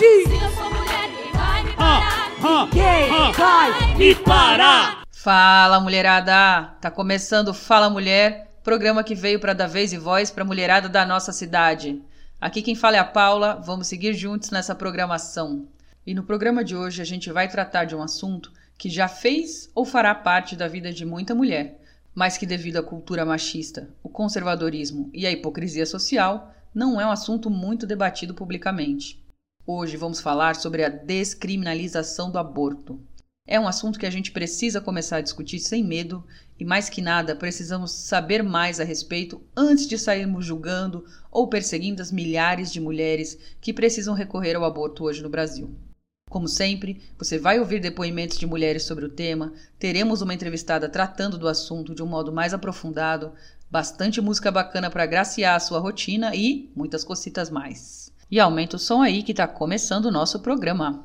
Se eu sou mulher, vai me parar. Fala, mulherada! Tá começando Fala Mulher, programa que veio para dar vez e voz pra mulherada da nossa cidade. Aqui quem fala é a Paula, vamos seguir juntos nessa programação. E no programa de hoje a gente vai tratar de um assunto que já fez ou fará parte da vida de muita mulher, mas que devido à cultura machista, o conservadorismo e a hipocrisia social, não é um assunto muito debatido publicamente. Hoje vamos falar sobre a descriminalização do aborto. É um assunto que a gente precisa começar a discutir sem medo e, mais que nada, precisamos saber mais a respeito antes de sairmos julgando ou perseguindo as milhares de mulheres que precisam recorrer ao aborto hoje no Brasil. Como sempre, você vai ouvir depoimentos de mulheres sobre o tema, teremos uma entrevistada tratando do assunto de um modo mais aprofundado, bastante música bacana para graciar a sua rotina e muitas cocitas mais. E aumenta o som aí que está começando o nosso programa.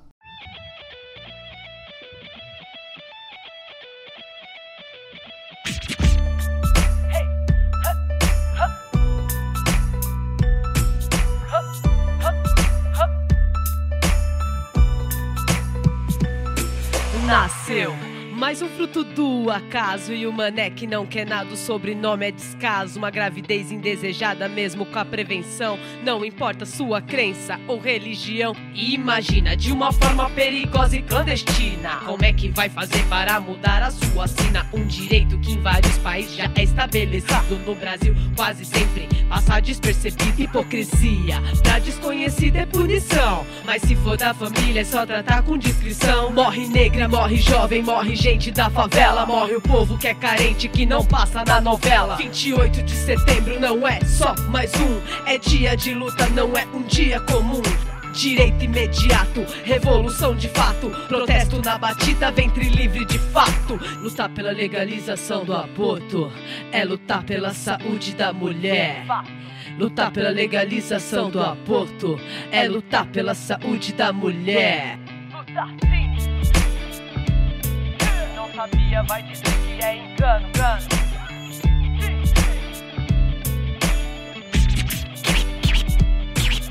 Nasceu mais um fruto do acaso e o mané que não quer nada, o sobrenome é descaso. Uma gravidez indesejada, mesmo com a prevenção. Não importa sua crença ou religião. Imagina de uma forma perigosa e clandestina. Como é que vai fazer para mudar a sua sina? Um direito que em vários países já é estabelecido. No Brasil, quase sempre passa despercebido. Hipocrisia, pra desconhecido é punição. Mas se for da família, é só tratar com discrição. Morre negra, morre jovem, morre gente da favela. Morre o povo que é carente, que não passa na novela. 28 de setembro não é só mais um. É dia de luta, não é um dia comum. Direito imediato, revolução de fato. Protesto na batida, ventre livre de fato. Lutar pela legalização do aborto é lutar pela saúde da mulher. Lutar pela legalização do aborto é lutar pela saúde da mulher. Lutar sabia, vai dizer que é engano.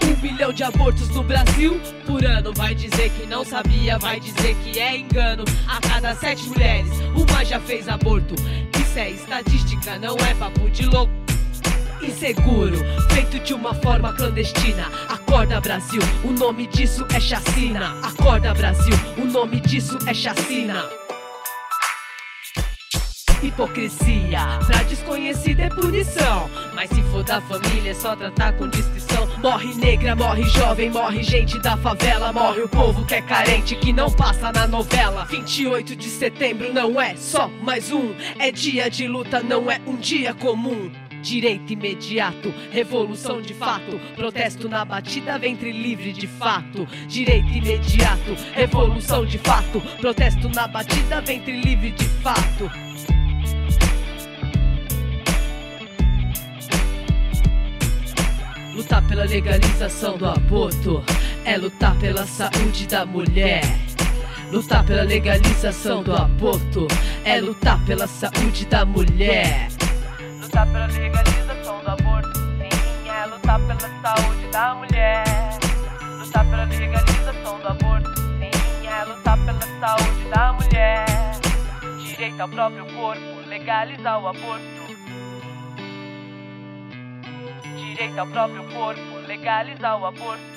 Um milhão de abortos no Brasil por ano. Vai dizer que não sabia, vai dizer que é engano. A cada sete mulheres, uma já fez aborto. Isso é estatística, não é papo de louco. Inseguro, feito de uma forma clandestina. Acorda Brasil, o nome disso é chacina. Acorda Brasil, o nome disso é chacina. Hipocrisia, pra desconhecido é punição. Mas se for da família, é só tratar com discrição. Morre negra, morre jovem, morre gente da favela. Morre o povo que é carente, que não passa na novela. 28 de setembro não é só mais um. É dia de luta, não é um dia comum. Direito imediato, revolução de fato. Protesto na batida, ventre livre de fato. Direito imediato, revolução de fato. Protesto na batida, ventre livre de fato. Lutar pela legalização do aborto é lutar pela saúde da mulher. Lutar pela legalização do aborto é lutar pela saúde da mulher. Lutar pela legalização do aborto, sim, é lutar pela saúde da mulher. Lutar pela legalização do aborto, sim, é lutar pela saúde da mulher. Direito ao próprio corpo, legalizar o aborto. Direito ao próprio corpo, legalizar o aborto.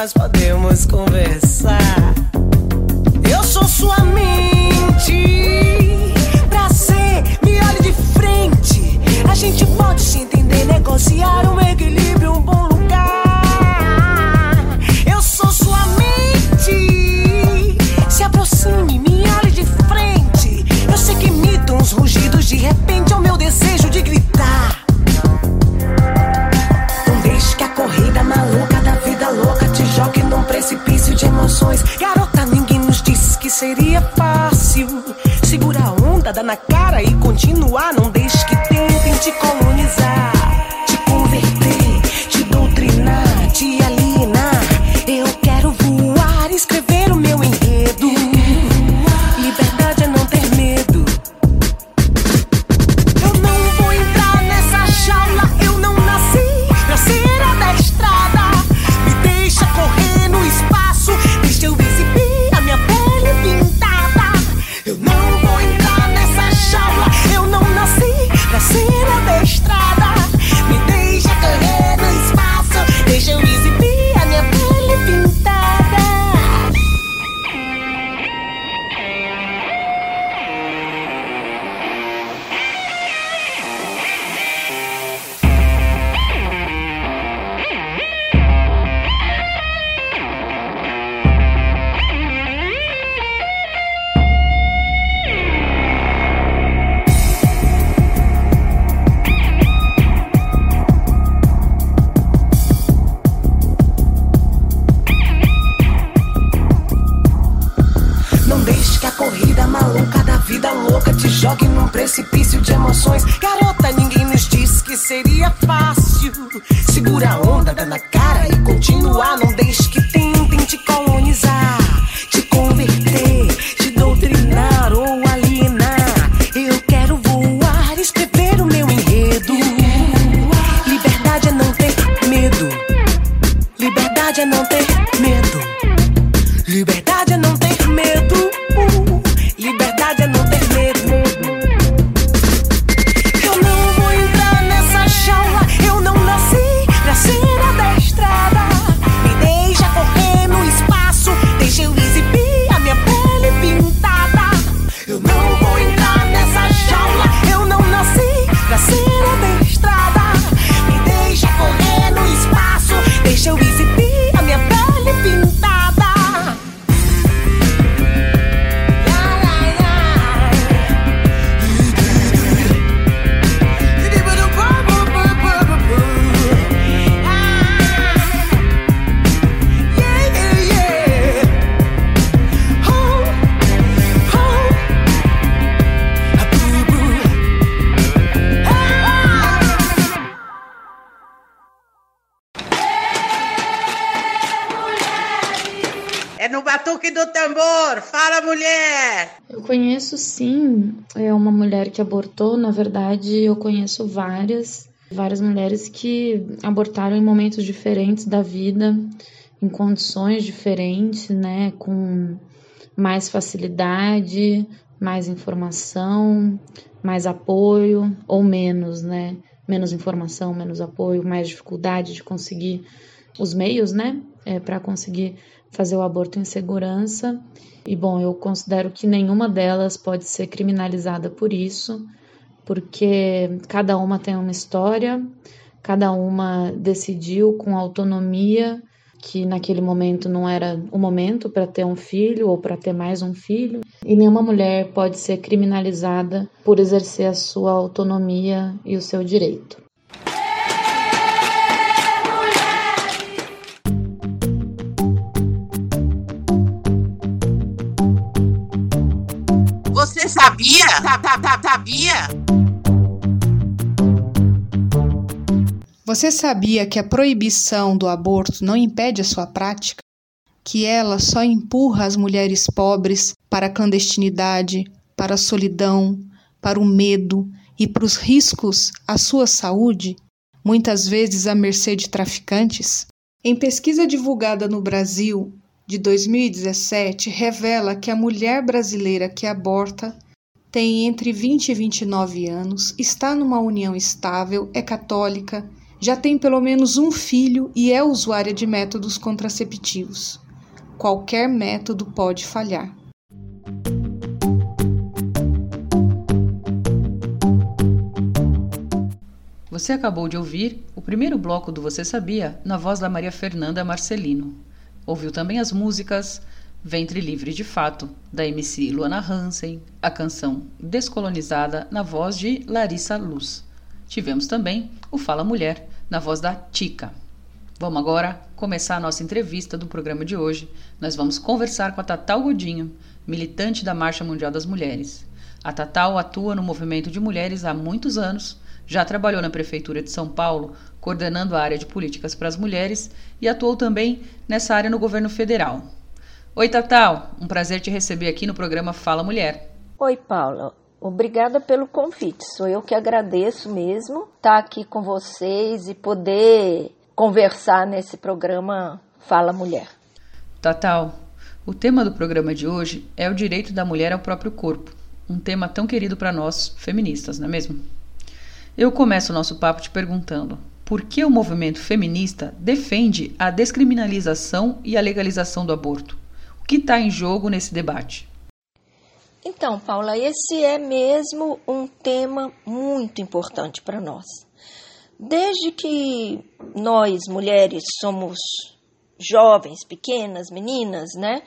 Mas podemos conversar. Eu sou sua mente. Pra ser, me olhe de frente. A gente pode se entender, negociar um equilíbrio, um bom lugar. Eu sou sua mente. Se aproxime, me olhe de frente. Eu sei que imitam uns rugidos, de repente é o meu desejo Garota, ninguém nos disse que seria fácil. Segura a onda, dá na cara e continuar. Não deixe Fala, mulher! Eu conheço sim, é uma mulher que abortou, na verdade eu conheço várias, várias mulheres que abortaram em momentos diferentes da vida, em condições diferentes, né, com mais facilidade, mais informação, mais apoio ou menos, né? Menos informação, menos apoio, mais dificuldade de conseguir os meios, né, é, para conseguir fazer o aborto em segurança. E bom, eu considero que nenhuma delas pode ser criminalizada por isso, porque cada uma tem uma história, cada uma decidiu com autonomia que naquele momento não era o momento para ter um filho ou para ter mais um filho, e nenhuma mulher pode ser criminalizada por exercer a sua autonomia e o seu direito. Sabia? Sa- sa- sa- Sabia? Você sabia que a proibição do aborto não impede a sua prática? Que ela só empurra as mulheres pobres para a clandestinidade, para a solidão, para o medo e para os riscos à sua saúde, muitas vezes à mercê de traficantes? Em pesquisa divulgada no Brasil, de 2017 revela que a mulher brasileira que aborta tem entre 20 e 29 anos, está numa união estável, é católica, já tem pelo menos um filho e é usuária de métodos contraceptivos. Qualquer método pode falhar. Você acabou de ouvir o primeiro bloco do Você Sabia na voz da Maria Fernanda Marcelino. Ouviu também as músicas Ventre Livre de Fato, da MC Luana Hansen, a canção Descolonizada na voz de Larissa Luz. Tivemos também o Fala Mulher, na voz da Tica. Vamos agora começar a nossa entrevista do programa de hoje. Nós vamos conversar com a Tatal Godinho, militante da Marcha Mundial das Mulheres. A Tatal atua no movimento de mulheres há muitos anos já trabalhou na Prefeitura de São Paulo, coordenando a área de políticas para as mulheres e atuou também nessa área no governo federal. Oi, Tatal, um prazer te receber aqui no programa Fala Mulher. Oi, Paula. Obrigada pelo convite. Sou eu que agradeço mesmo estar aqui com vocês e poder conversar nesse programa Fala Mulher. Tatal, o tema do programa de hoje é o direito da mulher ao próprio corpo, um tema tão querido para nós feministas, não é mesmo? Eu começo o nosso papo te perguntando: por que o movimento feminista defende a descriminalização e a legalização do aborto? Que está em jogo nesse debate? Então, Paula, esse é mesmo um tema muito importante para nós. Desde que nós, mulheres, somos jovens, pequenas, meninas, né?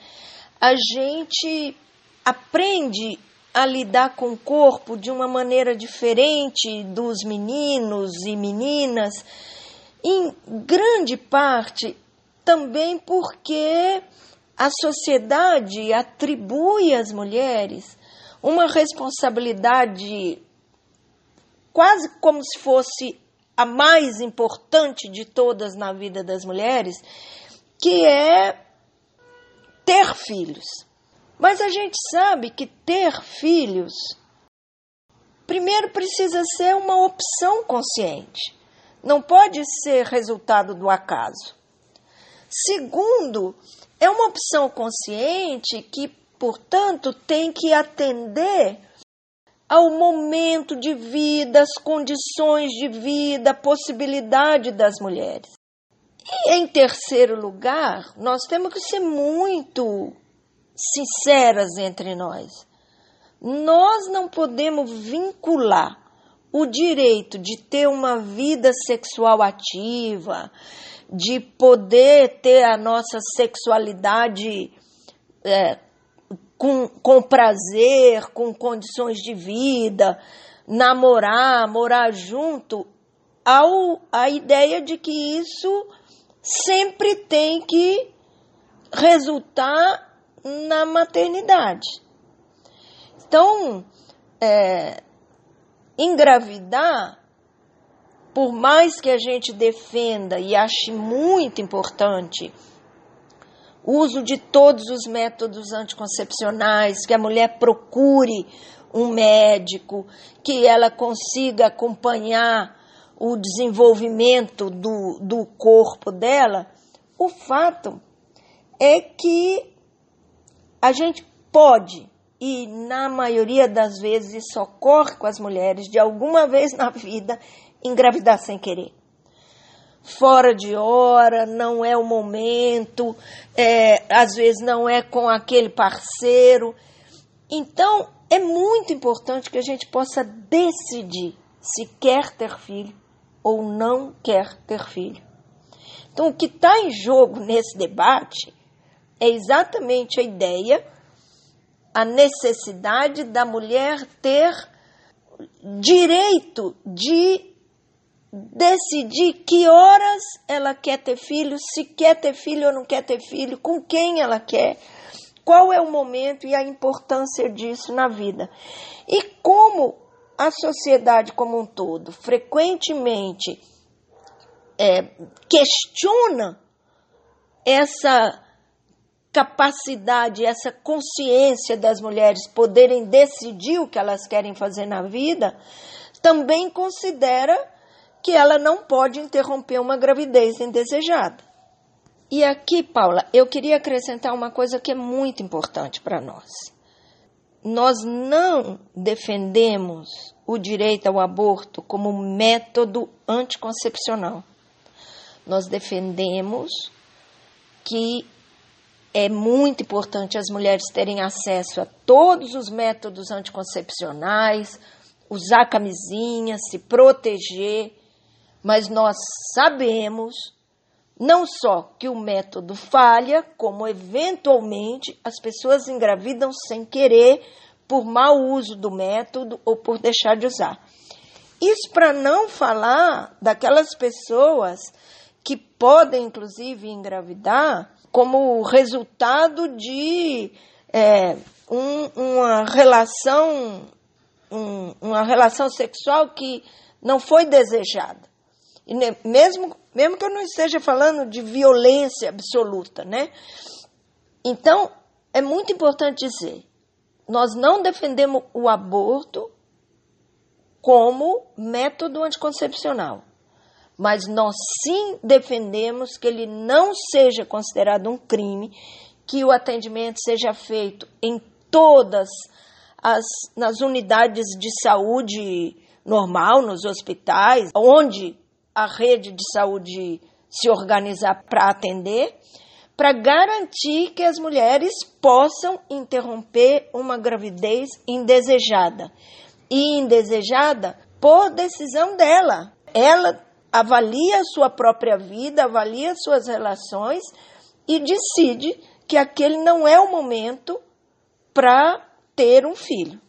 A gente aprende a lidar com o corpo de uma maneira diferente dos meninos e meninas, em grande parte também porque a sociedade atribui às mulheres uma responsabilidade quase como se fosse a mais importante de todas na vida das mulheres, que é ter filhos. Mas a gente sabe que ter filhos, primeiro precisa ser uma opção consciente, não pode ser resultado do acaso. Segundo, é uma opção consciente que, portanto, tem que atender ao momento de vida, às condições de vida, a possibilidade das mulheres. E em terceiro lugar, nós temos que ser muito sinceras entre nós. Nós não podemos vincular o direito de ter uma vida sexual ativa, de poder ter a nossa sexualidade é, com, com prazer, com condições de vida, namorar, morar junto, ao a ideia de que isso sempre tem que resultar na maternidade. Então, é, engravidar, por mais que a gente defenda e ache muito importante o uso de todos os métodos anticoncepcionais, que a mulher procure um médico, que ela consiga acompanhar o desenvolvimento do, do corpo dela, o fato é que a gente pode, e na maioria das vezes isso ocorre com as mulheres, de alguma vez na vida, engravidar sem querer. Fora de hora, não é o momento, é, às vezes não é com aquele parceiro. Então, é muito importante que a gente possa decidir se quer ter filho ou não quer ter filho. Então, o que está em jogo nesse debate é exatamente a ideia, a necessidade da mulher ter direito de decidir que horas ela quer ter filho, se quer ter filho ou não quer ter filho, com quem ela quer, qual é o momento e a importância disso na vida. E como a sociedade como um todo frequentemente é, questiona essa capacidade, essa consciência das mulheres poderem decidir o que elas querem fazer na vida, também considera que ela não pode interromper uma gravidez indesejada. E aqui, Paula, eu queria acrescentar uma coisa que é muito importante para nós. Nós não defendemos o direito ao aborto como método anticoncepcional. Nós defendemos que é muito importante as mulheres terem acesso a todos os métodos anticoncepcionais, usar camisinha, se proteger, mas nós sabemos não só que o método falha, como eventualmente as pessoas engravidam sem querer por mau uso do método ou por deixar de usar. Isso para não falar daquelas pessoas que podem, inclusive, engravidar como resultado de é, um, uma relação um, uma relação sexual que não foi desejada. Mesmo mesmo que eu não esteja falando de violência absoluta, né? Então, é muito importante dizer, nós não defendemos o aborto como método anticoncepcional, mas nós sim defendemos que ele não seja considerado um crime, que o atendimento seja feito em todas as nas unidades de saúde normal, nos hospitais, onde a rede de saúde se organizar para atender, para garantir que as mulheres possam interromper uma gravidez indesejada. E indesejada por decisão dela. Ela avalia a sua própria vida, avalia suas relações e decide que aquele não é o momento para ter um filho.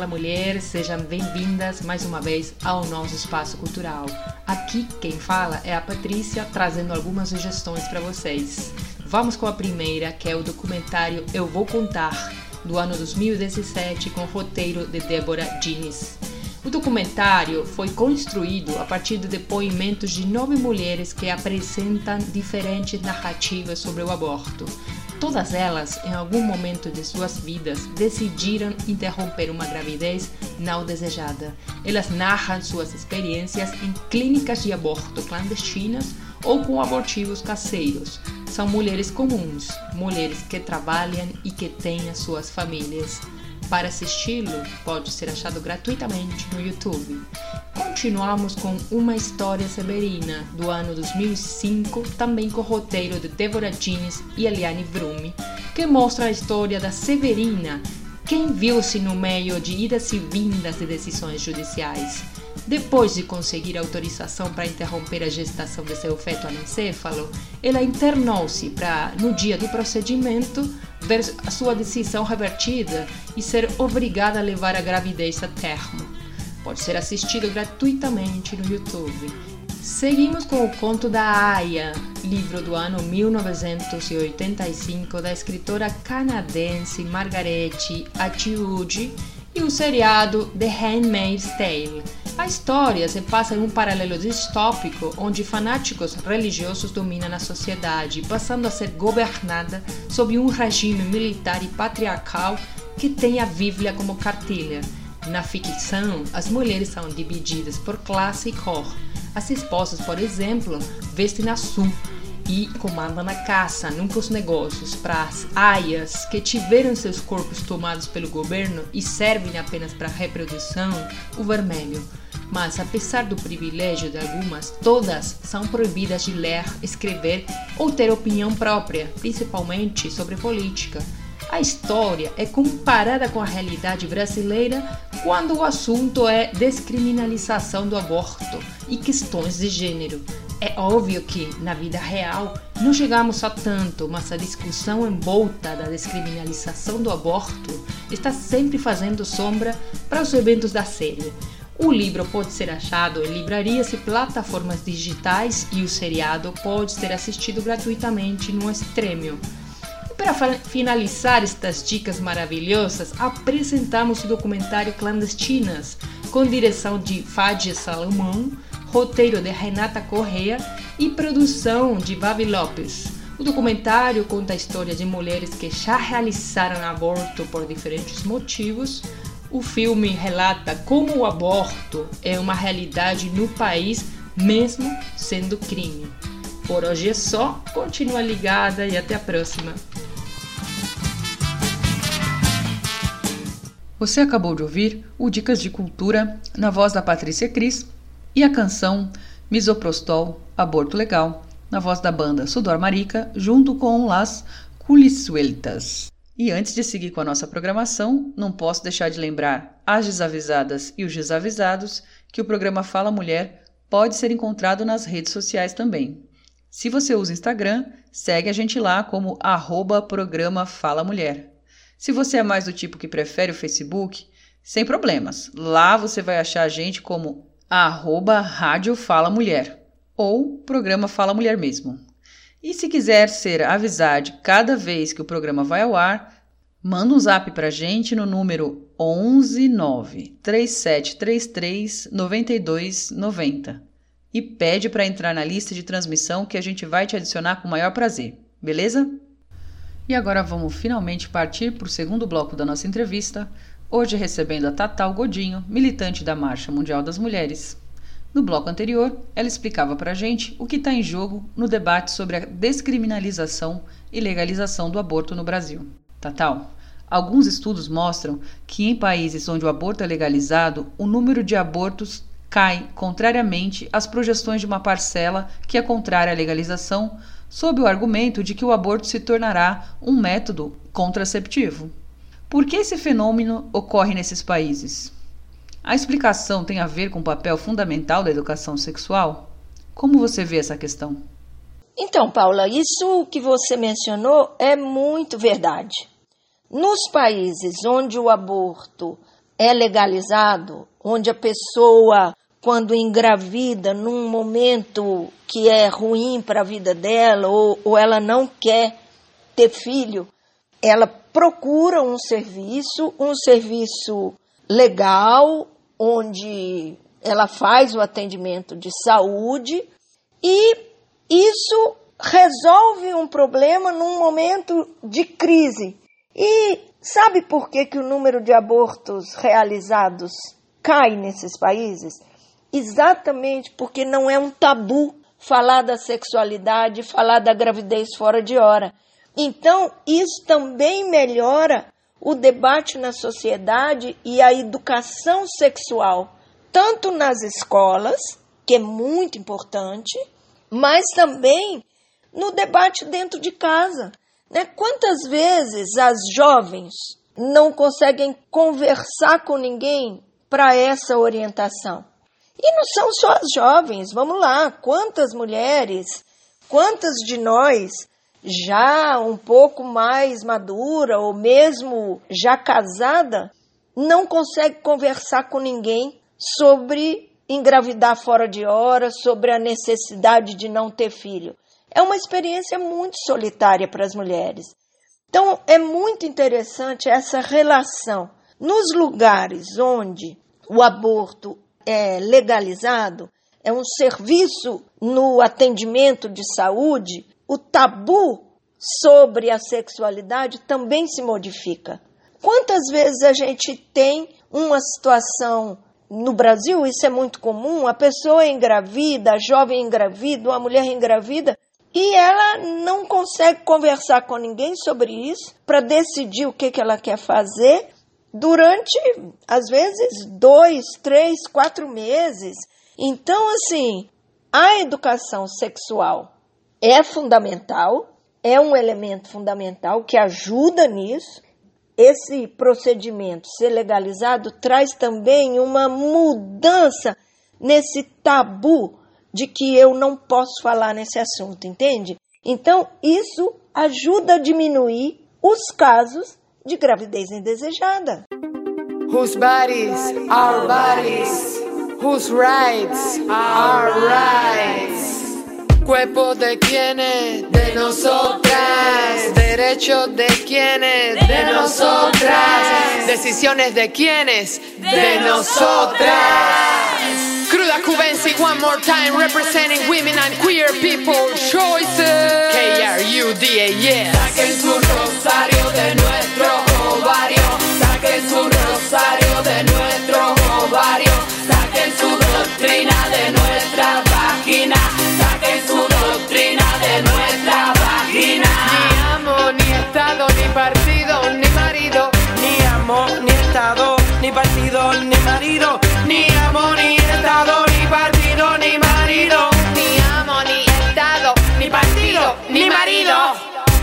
Fala Mulher, sejam bem-vindas mais uma vez ao nosso espaço cultural. Aqui quem fala é a Patrícia, trazendo algumas sugestões para vocês. Vamos com a primeira, que é o documentário Eu Vou Contar, do ano 2017, com o roteiro de Débora Diniz. O documentário foi construído a partir de depoimentos de nove mulheres que apresentam diferentes narrativas sobre o aborto. Todas elas, em algum momento de suas vidas, decidiram interromper uma gravidez não desejada. Elas narram suas experiências em clínicas de aborto clandestinas ou com abortivos caseiros. São mulheres comuns, mulheres que trabalham e que têm as suas famílias. Para assisti-lo, pode ser achado gratuitamente no YouTube. Continuamos com Uma História Severina, do ano 2005, também com o roteiro de Deborah Jeans e Eliane Vrumi, que mostra a história da Severina, quem viu-se no meio de idas e vindas de decisões judiciais. Depois de conseguir autorização para interromper a gestação de seu feto anencefalo, ela internou-se para, no dia do procedimento, ver a sua decisão revertida e ser obrigada a levar a gravidez a termo. Pode ser assistido gratuitamente no YouTube. Seguimos com o conto da Aya, livro do ano 1985 da escritora canadense Margaret Atwood, e o seriado The Handmaid's Tale. A história se passa em um paralelo distópico onde fanáticos religiosos dominam a sociedade, passando a ser governada sob um regime militar e patriarcal que tem a Bíblia como cartilha. Na ficção, as mulheres são divididas por classe e cor. As esposas, por exemplo, vestem azul e comandam a caça, nunca os negócios, para as aias que tiveram seus corpos tomados pelo governo e servem apenas para reprodução, o vermelho. Mas, apesar do privilégio de algumas, todas são proibidas de ler, escrever ou ter opinião própria, principalmente sobre política. A história é comparada com a realidade brasileira quando o assunto é descriminalização do aborto e questões de gênero. É óbvio que, na vida real, não chegamos a tanto, mas a discussão em volta da descriminalização do aborto está sempre fazendo sombra para os eventos da série. O livro pode ser achado em livrarias e plataformas digitais e o seriado pode ser assistido gratuitamente no Stremio. E para finalizar estas dicas maravilhosas, apresentamos o documentário Clandestinas, com direção de Fadja Salomão, roteiro de Renata Correa e produção de Babi Lopes. O documentário conta a história de mulheres que já realizaram aborto por diferentes motivos. O filme relata como o aborto é uma realidade no país, mesmo sendo crime. Por hoje é só, continua ligada e até a próxima. Você acabou de ouvir o Dicas de Cultura na voz da Patrícia Cris e a canção Misoprostol, Aborto Legal, na voz da banda Sudor Marica, junto com Las Culisueltas. E antes de seguir com a nossa programação, não posso deixar de lembrar as desavisadas e os desavisados que o programa Fala Mulher pode ser encontrado nas redes sociais também. Se você usa Instagram, segue a gente lá como arroba programa Fala Mulher. Se você é mais do tipo que prefere o Facebook, sem problemas. Lá você vai achar a gente como arroba Rádio Fala Mulher ou programa Fala Mulher mesmo. E se quiser ser avisado cada vez que o programa vai ao ar, manda um zap pra gente no número 119 3733 9290 e pede para entrar na lista de transmissão que a gente vai te adicionar com o maior prazer, beleza? E agora vamos finalmente partir para o segundo bloco da nossa entrevista, hoje recebendo a Tatal Godinho, militante da Marcha Mundial das Mulheres. No bloco anterior, ela explicava para a gente o que está em jogo no debate sobre a descriminalização e legalização do aborto no Brasil. Tatal, alguns estudos mostram que em países onde o aborto é legalizado, o número de abortos cai contrariamente às projeções de uma parcela que é contrária à legalização, sob o argumento de que o aborto se tornará um método contraceptivo. Por que esse fenômeno ocorre nesses países? A explicação tem a ver com o papel fundamental da educação sexual? Como você vê essa questão? Então, Paula, isso que você mencionou é muito verdade. Nos países onde o aborto é legalizado, onde a pessoa quando engravida num momento que é ruim para a vida dela ou, ou ela não quer ter filho, ela procura um serviço, um serviço legal, onde ela faz o atendimento de saúde e isso resolve um problema num momento de crise. E sabe por que, que o número de abortos realizados cai nesses países? Exatamente porque não é um tabu falar da sexualidade, falar da gravidez fora de hora. Então, isso também melhora o debate na sociedade e a educação sexual, tanto nas escolas, que é muito importante, mas também no debate dentro de casa. Né? Quantas vezes as jovens não conseguem conversar com ninguém para essa orientação? E não são só as jovens, vamos lá, quantas mulheres, quantas de nós já um pouco mais madura ou mesmo já casada não consegue conversar com ninguém sobre engravidar fora de hora, sobre a necessidade de não ter filho. É uma experiência muito solitária para as mulheres. Então, é muito interessante essa relação. Nos lugares onde o aborto é legalizado, é um serviço no atendimento de saúde, o tabu sobre a sexualidade também se modifica. Quantas vezes a gente tem uma situação no Brasil, isso é muito comum, a pessoa engravida, a jovem engravida, a mulher engravida, e ela não consegue conversar com ninguém sobre isso para decidir o que, que ela quer fazer durante, às vezes, dois, três, quatro meses. Então, assim, a educação sexual é fundamental, é um elemento fundamental que ajuda nisso. Esse procedimento ser legalizado traz também uma mudança nesse tabu de que eu não posso falar nesse assunto, entende? Então, isso ajuda a diminuir os casos de gravidez indesejada. Whose bodies are bodies, whose rights are rights. Cuerpo de quienes, de nosotras. Derechos de quienes, de nosotras. Decisiones de quienes, de nosotras. Cruda Cubensi, one more time, representing women and queer people choices. K-R-U-D-A, yes. Saquen su rosario de nuestro ovario. Saquen su rosario de nuestro ovario. Saquen su doctrina de nuestra ni marido. Ni amo, ni estado, ni partido, ni marido. Ni amo, ni estado, ni partido, ni marido.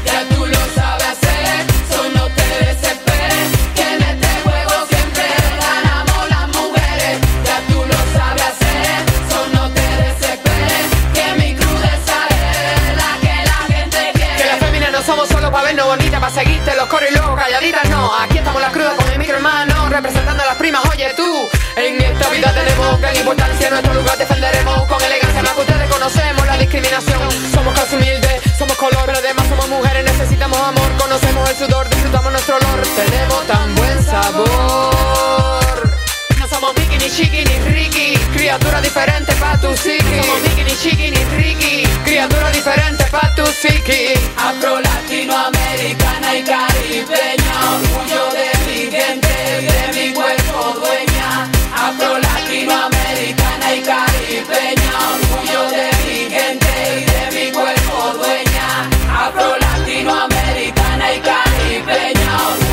Ya tú lo sabes hacer, so no te desesperes. Que en este juego siempre ganamos las mujeres. Ya tú lo sabes hacer, so no te desesperes. Que mi crudeza es la que la gente quiere. Que las féminas no somos solo para vernos bonitas, para seguirte los coros y luego calladitas, no. Aquí estamos las crudas con mi micro hermano, representando a las primas, oye tú. En esta vida tenemos gran importancia, nuestro lugar defenderemos con elegancia, más que ustedes conocemos la discriminación. Somos clase humilde, somos color, pero además somos mujeres, necesitamos amor, conocemos el sudor, disfrutamos nuestro olor, tenemos tan buen sabor. No somos Mickey, ni Chiqui, ni Ricky, criatura diferente pa' tu psiqui. Somos Mickey, ni Chiqui, ni Ricky, criatura diferente pa' tu psiqui. Afro latinoamericana y caribeña, empeñado.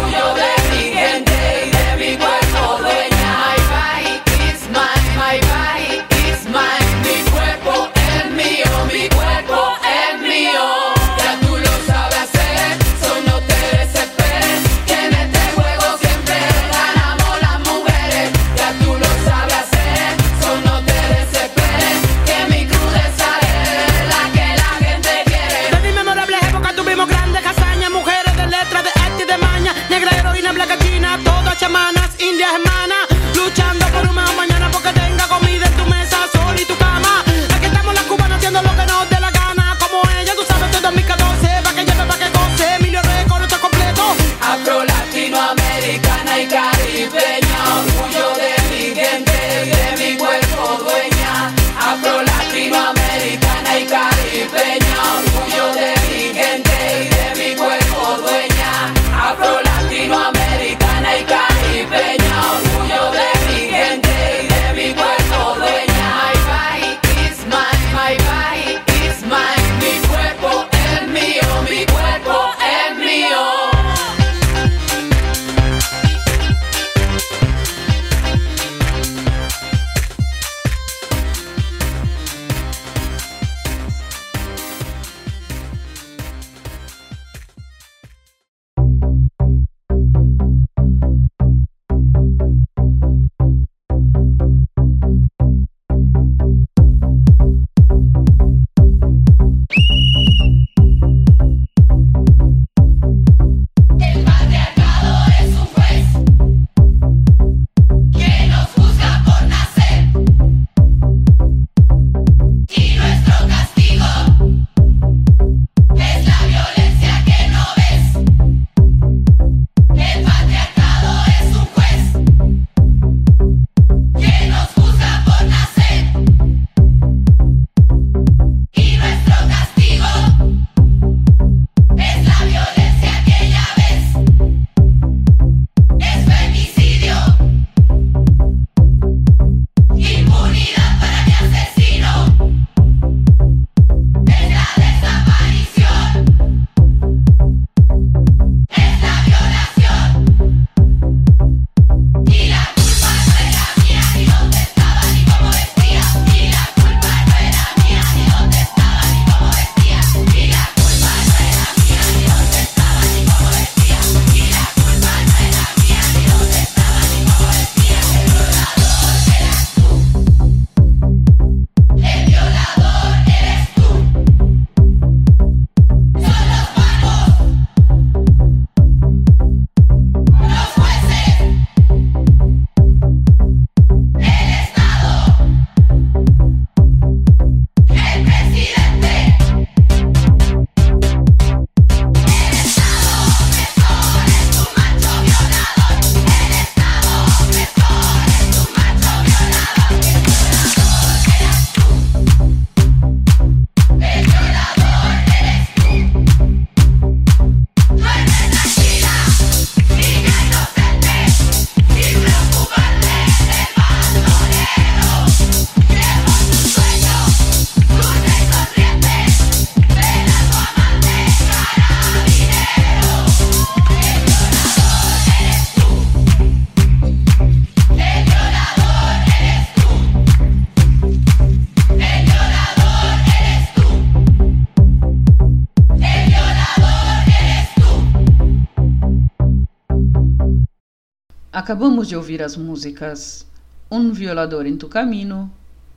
Acabamos de ouvir as músicas Um Violador em Tu Camino,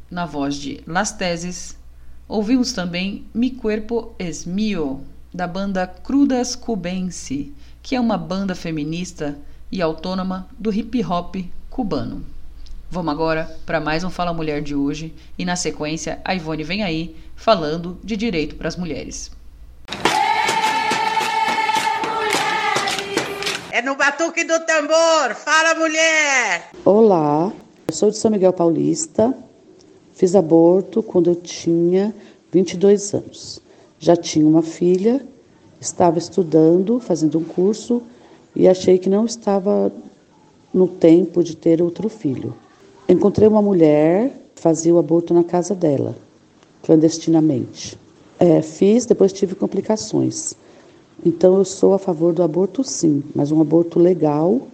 na voz de Las Teses. Ouvimos também Mi Cuerpo es Mio, da banda Crudas Cubense, que é uma banda feminista e autônoma do hip hop cubano. Vamos agora para mais um Fala Mulher de hoje e na sequência a Ivone vem aí falando de direito para as mulheres. É no batuque do tambor. Fala, mulher! Olá, eu sou de São Miguel Paulista. Fiz aborto quando eu tinha 22 anos. Já tinha uma filha, estava estudando, fazendo um curso e achei que não estava no tempo de ter outro filho. Encontrei uma mulher, fazia o aborto na casa dela, clandestinamente. É, fiz, depois tive complicações. Então eu sou a favor do aborto sim, mas um aborto legal,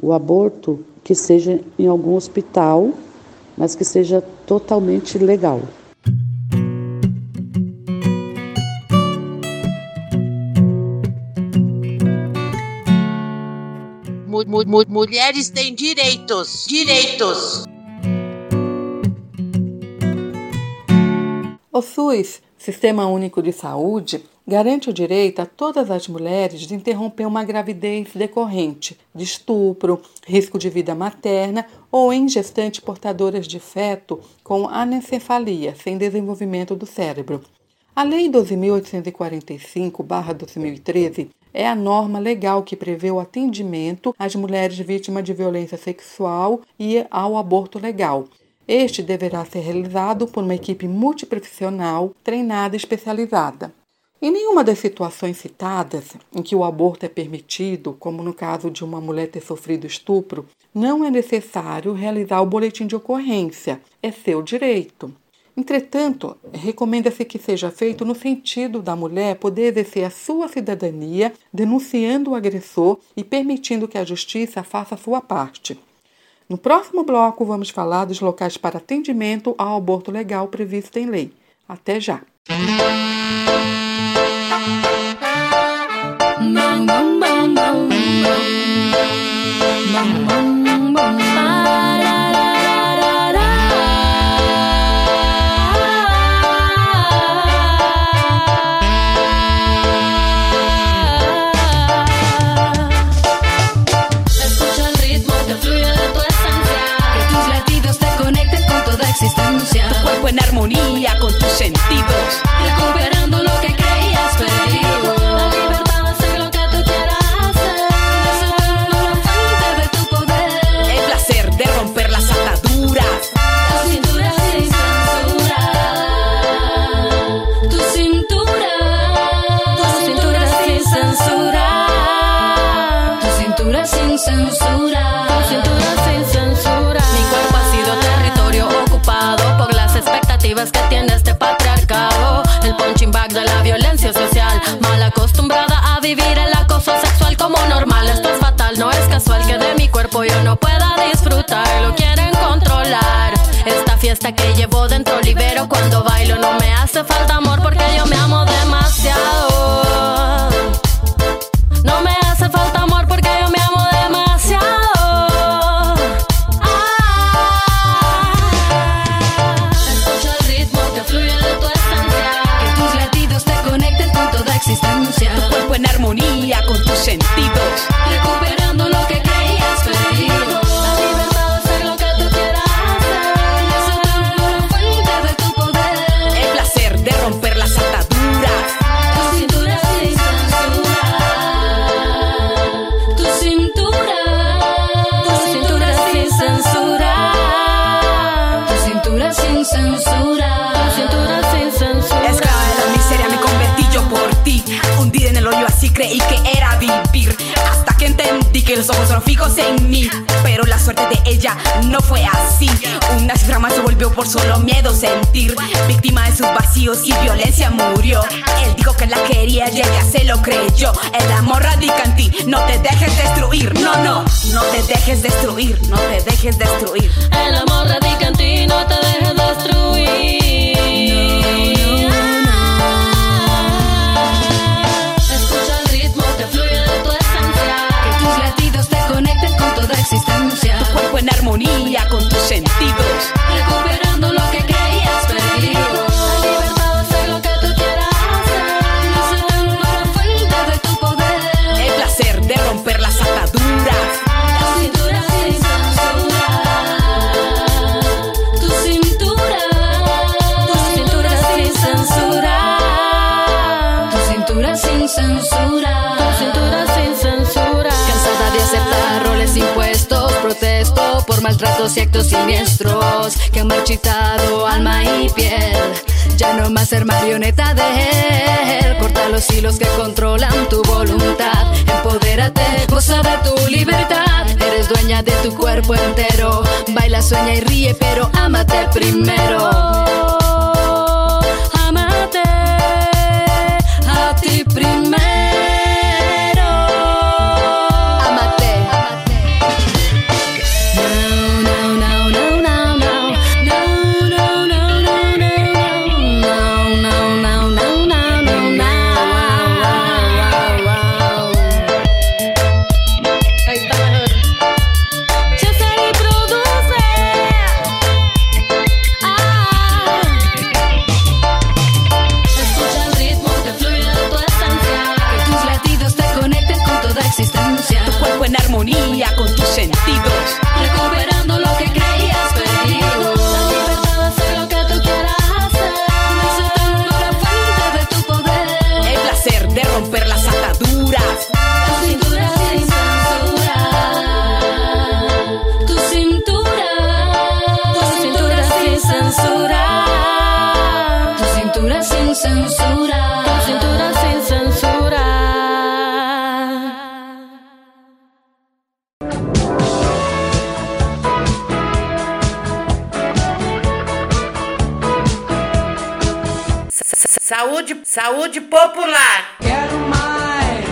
o aborto que seja em algum hospital, mas que seja totalmente legal. Mulheres têm direitos, direitos. O SUS, Sistema Único de Saúde, garante o direito a todas as mulheres de interromper uma gravidez decorrente de estupro, risco de vida materna ou em gestantes portadoras de feto com anencefalia, sem desenvolvimento do cérebro. A Lei 12.845-2013 é a norma legal que prevê o atendimento às mulheres vítimas de violência sexual e ao aborto legal. Este deverá ser realizado por uma equipe multiprofissional treinada e especializada. Em nenhuma das situações citadas em que o aborto é permitido, como no caso de uma mulher ter sofrido estupro, não é necessário realizar o boletim de ocorrência, é seu direito. Entretanto, recomenda-se que seja feito no sentido da mulher poder exercer a sua cidadania, denunciando o agressor e permitindo que a justiça faça a sua parte. No próximo bloco, vamos falar dos locais para atendimento ao aborto legal previsto em lei. Até já! Existencia. Tu cuerpo en armonía con tus sentidos. Recuperando lo que creías fiesta que llevo dentro libero cuando bailo. No me hace falta amor porque yo me amo demasiado. Censura. Tu cintura sin censura. Esclava de la miseria me convertí yo por ti. Hundida en el hoyo así creí que era vivir. Hasta que entendí que los ojos son fijos en mí. Pero la suerte de ella no fue así. Una cifra más se volvió por solo miedo sentir. Víctima de sus vacíos y violencia murió. Él dijo que la quería y ella se lo creyó. El amor radica en ti. No te dejes destruir. No, no. No te dejes destruir. No te dejes destruir. El amor radica en ti, no te armonía con tus sentidos, recuperando lo que maltratos y actos siniestros que han marchitado alma y piel. Ya no más ser marioneta de él. Corta los hilos que controlan tu voluntad. Empodérate, goza de tu libertad. Eres dueña de tu cuerpo entero. Baila, sueña y ríe, pero ámate primero. Ámate a ti primero. Saúde, popular. Quero mais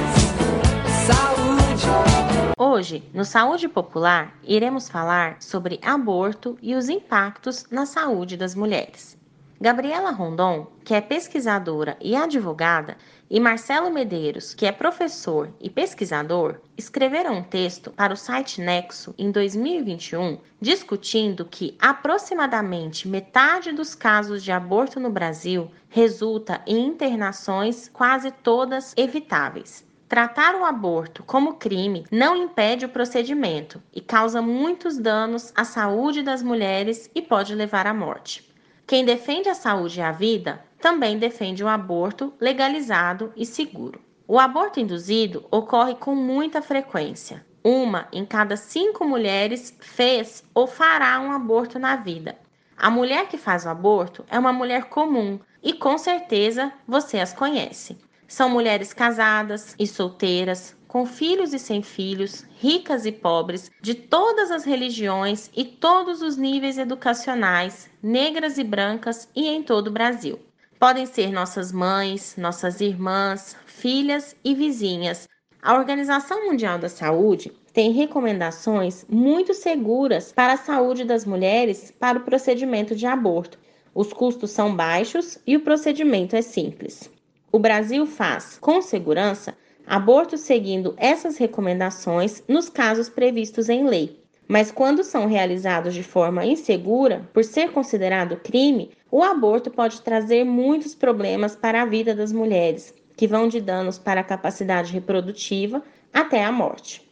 saúde. Hoje, no Saúde Popular, iremos falar sobre aborto e os impactos na saúde das mulheres. Gabriela Rondon, que é pesquisadora e advogada, e Marcelo Medeiros, que é professor e pesquisador, escreveram um texto para o site Nexo em 2021 discutindo que aproximadamente metade dos casos de aborto no Brasil resulta em internações quase todas evitáveis. Tratar o aborto como crime não impede o procedimento e causa muitos danos à saúde das mulheres e pode levar à morte. Quem defende a saúde e a vida também defende o aborto legalizado e seguro. O aborto induzido ocorre com muita frequência. Uma em cada cinco mulheres fez ou fará um aborto na vida. A mulher que faz o aborto é uma mulher comum e com certeza você as conhece. São mulheres casadas e solteiras, com filhos e sem filhos, ricas e pobres, de todas as religiões e todos os níveis educacionais, negras e brancas e em todo o Brasil. Podem ser nossas mães, nossas irmãs, filhas e vizinhas. A Organização Mundial da Saúde tem recomendações muito seguras para a saúde das mulheres para o procedimento de aborto. Os custos são baixos e o procedimento é simples. O Brasil faz, com segurança, aborto seguindo essas recomendações nos casos previstos em lei. Mas quando são realizados de forma insegura, por ser considerado crime, o aborto pode trazer muitos problemas para a vida das mulheres, que vão de danos para a capacidade reprodutiva até a morte.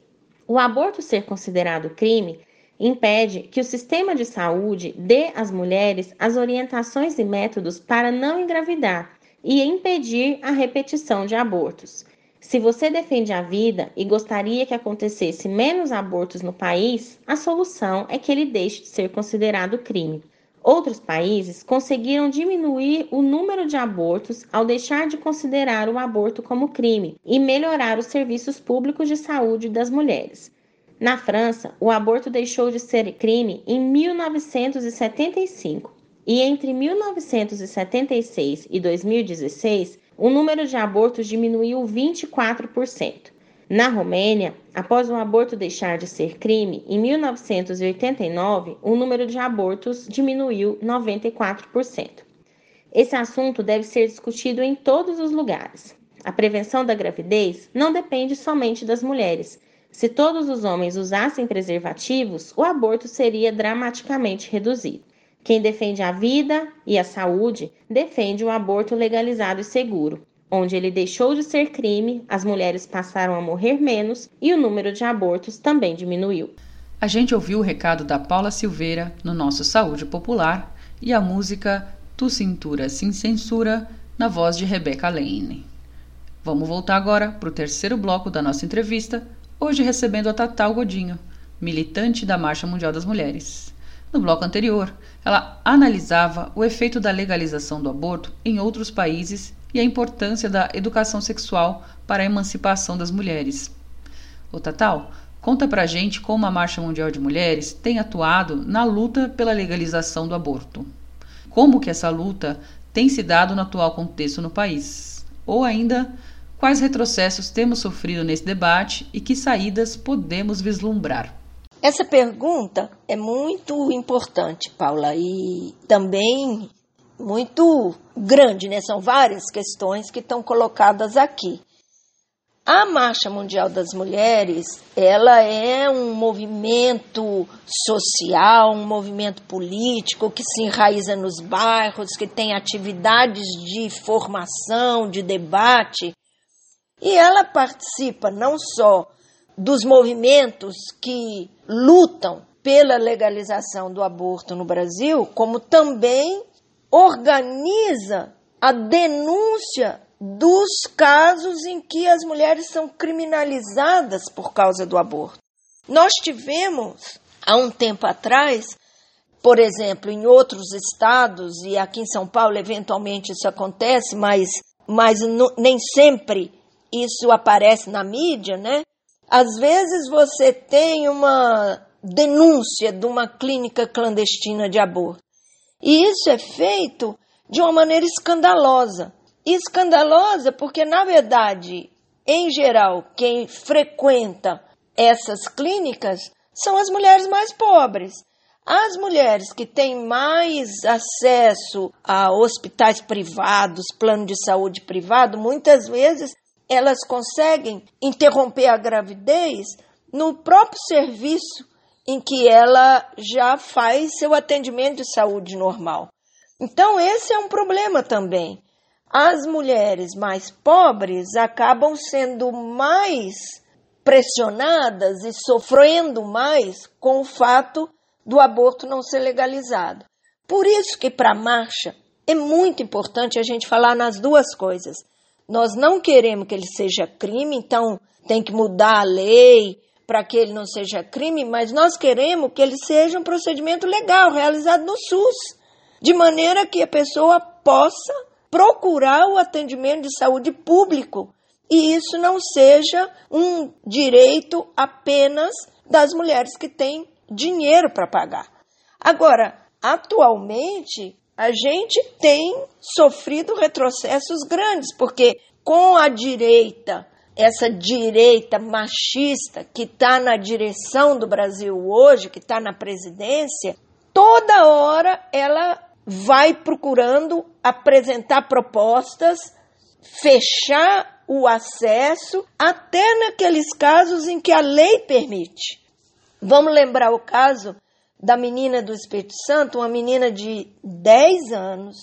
O aborto ser considerado crime impede que o sistema de saúde dê às mulheres as orientações e métodos para não engravidar e impedir a repetição de abortos. Se você defende a vida e gostaria que acontecesse menos abortos no país, a solução é que ele deixe de ser considerado crime. Outros países conseguiram diminuir o número de abortos ao deixar de considerar o aborto como crime e melhorar os serviços públicos de saúde das mulheres. Na França, o aborto deixou de ser crime em 1975 e entre 1976 e 2016, o número de abortos diminuiu 24%. Na Romênia, após o aborto deixar de ser crime, em 1989, o número de abortos diminuiu 94%. Esse assunto deve ser discutido em todos os lugares. A prevenção da gravidez não depende somente das mulheres. Se todos os homens usassem preservativos, o aborto seria dramaticamente reduzido. Quem defende a vida e a saúde defende o aborto legalizado e seguro. Onde ele deixou de ser crime, as mulheres passaram a morrer menos e o número de abortos também diminuiu. A gente ouviu o recado da Paula Silveira no nosso Saúde Popular e a música Tu Cintura Sem Censura na voz de Rebeca Lane. Vamos voltar agora para o terceiro bloco da nossa entrevista, hoje recebendo a Tatal Godinho, militante da Marcha Mundial das Mulheres. No bloco anterior, ela analisava o efeito da legalização do aborto em outros países e a importância da educação sexual para a emancipação das mulheres. O Tatal, conta pra gente como a Marcha Mundial de Mulheres tem atuado na luta pela legalização do aborto. Como que essa luta tem se dado no atual contexto no país? Ou ainda, quais retrocessos temos sofrido nesse debate e que saídas podemos vislumbrar? Essa pergunta é muito importante, Paula, e também muito grande, né? São várias questões que estão colocadas aqui. A Marcha Mundial das Mulheres, ela é um movimento social, um movimento político que se enraiza nos bairros, que tem atividades de formação, de debate, e ela participa não só dos movimentos que lutam pela legalização do aborto no Brasil, como também organiza a denúncia dos casos em que as mulheres são criminalizadas por causa do aborto. Nós tivemos, há um tempo atrás, por exemplo, em outros estados, e aqui em São Paulo, eventualmente isso acontece, mas, mas nem sempre isso aparece na mídia, né? Às vezes você tem uma denúncia de uma clínica clandestina de aborto. E isso é feito de uma maneira escandalosa. Escandalosa porque, na verdade, em geral, quem frequenta essas clínicas são as mulheres mais pobres. As mulheres que têm mais acesso a hospitais privados, plano de saúde privado, muitas vezes elas conseguem interromper a gravidez no próprio serviço em que ela já faz seu atendimento de saúde normal. Então, esse é um problema também. As mulheres mais pobres acabam sendo mais pressionadas e sofrendo mais com o fato do aborto não ser legalizado. Por isso que para a marcha é muito importante a gente falar nas duas coisas. Nós não queremos que ele seja crime, então tem que mudar a lei, para que ele não seja crime, mas nós queremos que ele seja um procedimento legal, realizado no SUS, de maneira que a pessoa possa procurar o atendimento de saúde público e isso não seja um direito apenas das mulheres que têm dinheiro para pagar. Agora, atualmente, a gente tem sofrido retrocessos grandes, porque com a direita essa direita machista que está na direção do Brasil hoje, que está na presidência, toda hora ela vai procurando apresentar propostas, fechar o acesso, até naqueles casos em que a lei permite. Vamos lembrar o caso da menina do Espírito Santo, uma menina de 10 anos,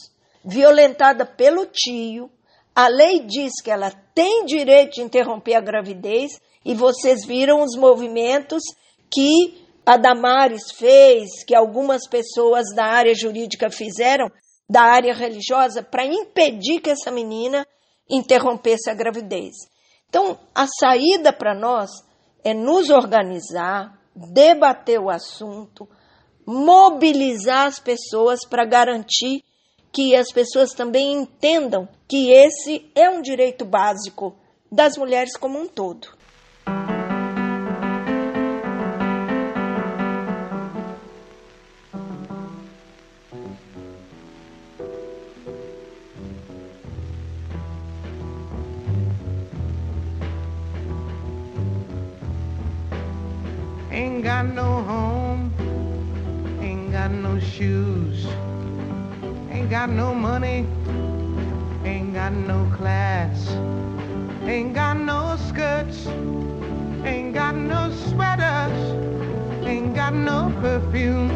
violentada pelo tio, a lei diz que ela tem direito de interromper a gravidez e vocês viram os movimentos que a Damares fez, que algumas pessoas da área jurídica fizeram, da área religiosa, para impedir que essa menina interrompesse a gravidez. Então, a saída para nós é nos organizar, debater o assunto, mobilizar as pessoas para garantir que as pessoas também entendam que esse é um direito básico das mulheres como um todo. Ain't got no home, got no shoes. Ain't got no money, ain't got no class, ain't got no skirts, ain't got no sweaters, ain't got no perfume,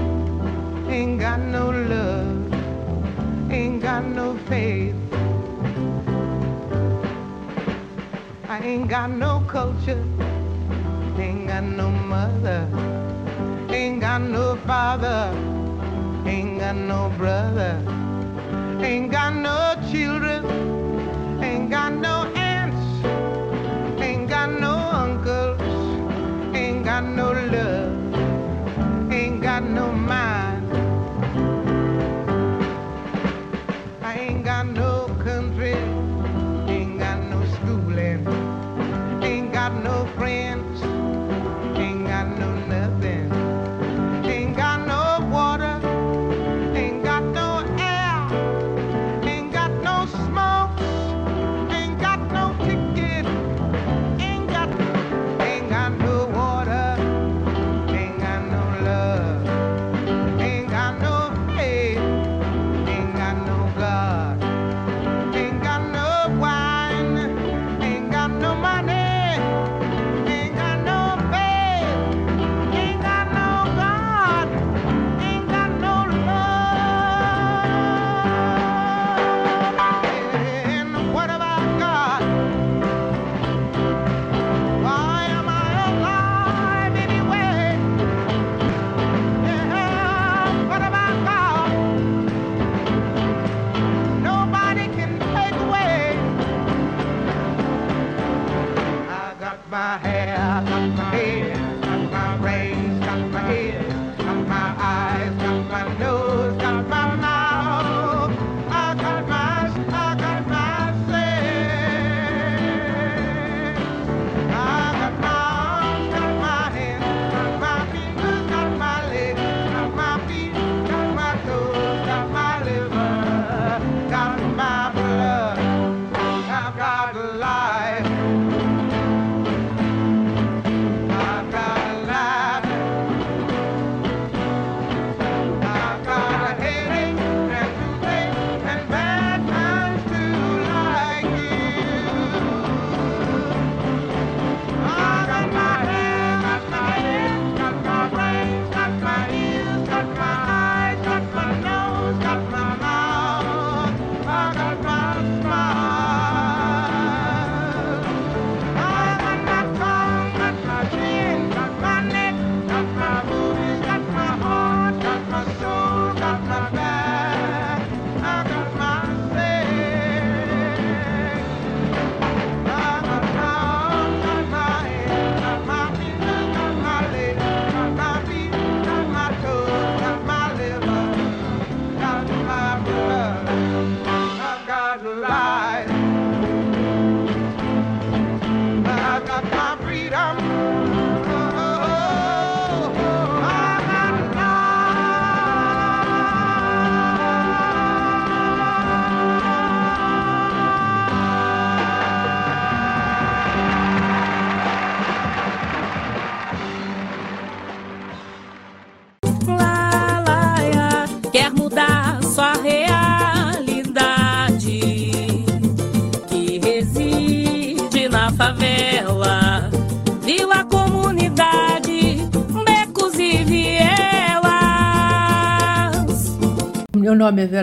ain't got no love, ain't got no faith. I ain't got no culture, ain't got no mother, ain't got no father, ain't got no brother. Ain't got no children, ain't got no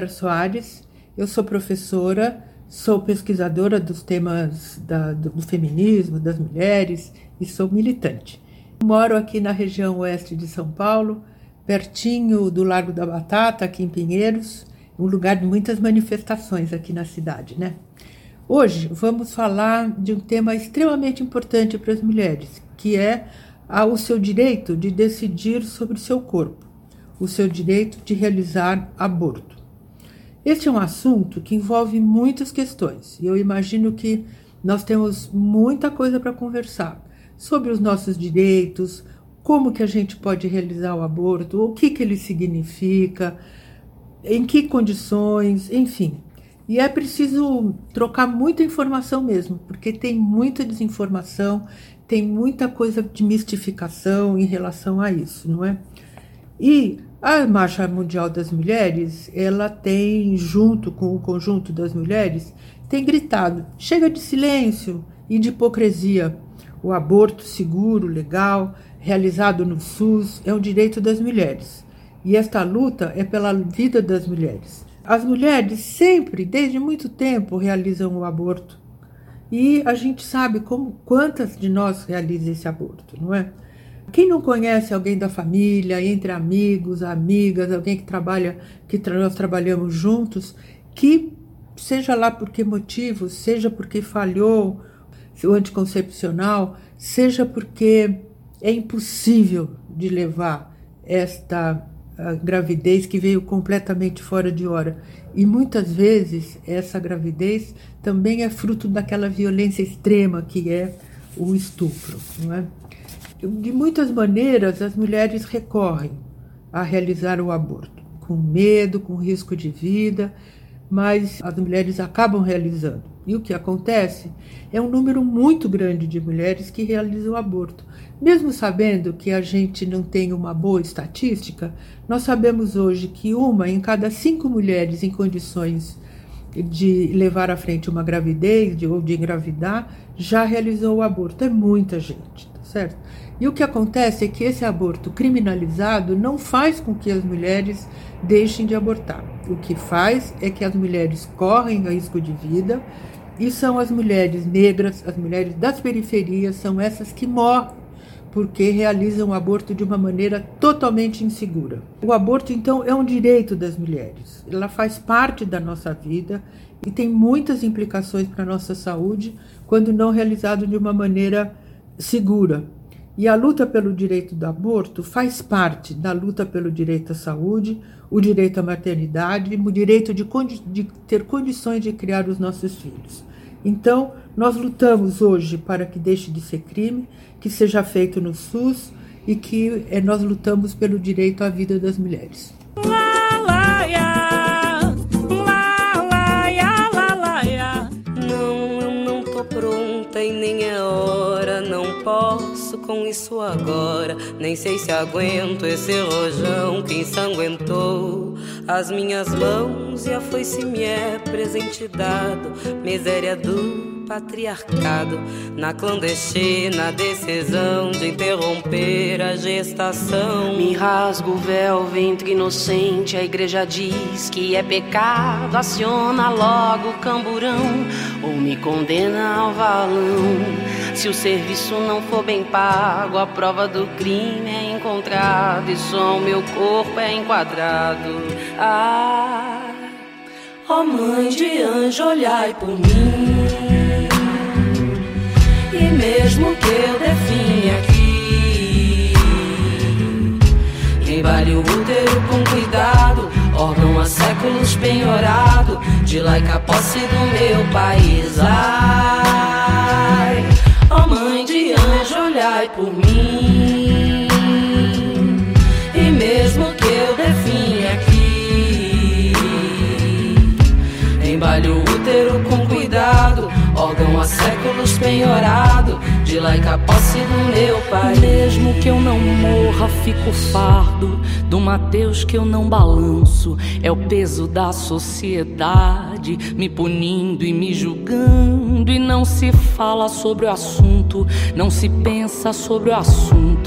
Vera Soares, eu sou professora, sou pesquisadora dos temas da, do, feminismo, das mulheres e sou militante. Moro aqui na região oeste de São Paulo, pertinho do Largo da Batata, aqui em Pinheiros, um lugar de muitas manifestações aqui na cidade, né? Hoje vamos falar de um tema extremamente importante para as mulheres, que é o seu direito de decidir sobre o seu corpo, o seu direito de realizar aborto. Este é um assunto que envolve muitas questões e eu imagino que nós temos muita coisa para conversar sobre os nossos direitos, como que a gente pode realizar o aborto, o que, que ele significa, em que condições, enfim. E é preciso trocar muita informação mesmo, porque tem muita desinformação, tem muita coisa de mistificação em relação a isso, não é? E a Marcha Mundial das Mulheres, ela tem, junto com o conjunto das mulheres, tem gritado: chega de silêncio e de hipocrisia. O aborto seguro, legal, realizado no SUS, é um direito das mulheres. E esta luta é pela vida das mulheres. As mulheres sempre, desde muito tempo, realizam o aborto. E a gente sabe como quantas de nós realizam esse aborto, não é? Quem não conhece alguém da família, entre amigos, amigas, alguém que trabalha, que nós trabalhamos juntos, que seja lá por que motivo, seja porque falhou o anticoncepcional, seja porque é impossível de levar esta gravidez que veio completamente fora de hora. E muitas vezes essa gravidez também é fruto daquela violência extrema que é o estupro. Não é? De muitas maneiras, as mulheres recorrem a realizar o aborto, com medo, com risco de vida, mas as mulheres acabam realizando. E o que acontece é um número muito grande de mulheres que realizam o aborto. Mesmo sabendo que a gente não tem uma boa estatística, nós sabemos hoje que uma em cada cinco mulheres em condições de levar à frente uma gravidez de, ou de engravidar já realizou o aborto. É muita gente, tá certo? E o que acontece é que esse aborto criminalizado não faz com que as mulheres deixem de abortar. O que faz é que as mulheres correm risco de vida e são as mulheres negras, as mulheres das periferias, são essas que morrem porque realizam o aborto de uma maneira totalmente insegura. O aborto, então, é um direito das mulheres. Ela faz parte da nossa vida e tem muitas implicações para a nossa saúde quando não realizado de uma maneira segura. E a luta pelo direito do aborto faz parte da luta pelo direito à saúde, o direito à maternidade, o direito de, de ter condições de criar os nossos filhos. Então, nós lutamos hoje para que deixe de ser crime, que seja feito no SUS e que eh, nós lutamos pelo direito à vida das mulheres. Isso agora. Nem sei se aguento esse rojão que ensanguentou as minhas mãos e a foice me é presente dado. Miséria do patriarcado, na clandestina decisão de interromper a gestação. Me rasgo o véu, ventre inocente, a igreja diz que é pecado, aciona logo o camburão, ou me condena ao valão. Se o serviço não for bem pago, a prova do crime é encontrada e só o meu corpo é enquadrado. Ah, ó oh mãe de anjo, olhai por mim mesmo que eu definha aqui. Embale o útero com cuidado, órgão há séculos penhorado, de laica posse do meu país. Ai, ó oh mãe de anjo, olhai por mim. E mesmo que eu definha aqui, embale o útero com cuidado órgão há séculos penhorado, de laica posse do meu pai. Mesmo que eu não morra, fico fardo do Mateus que eu não balanço. É o peso da sociedade me punindo e me julgando e não se fala sobre o assunto, não se pensa sobre o assunto.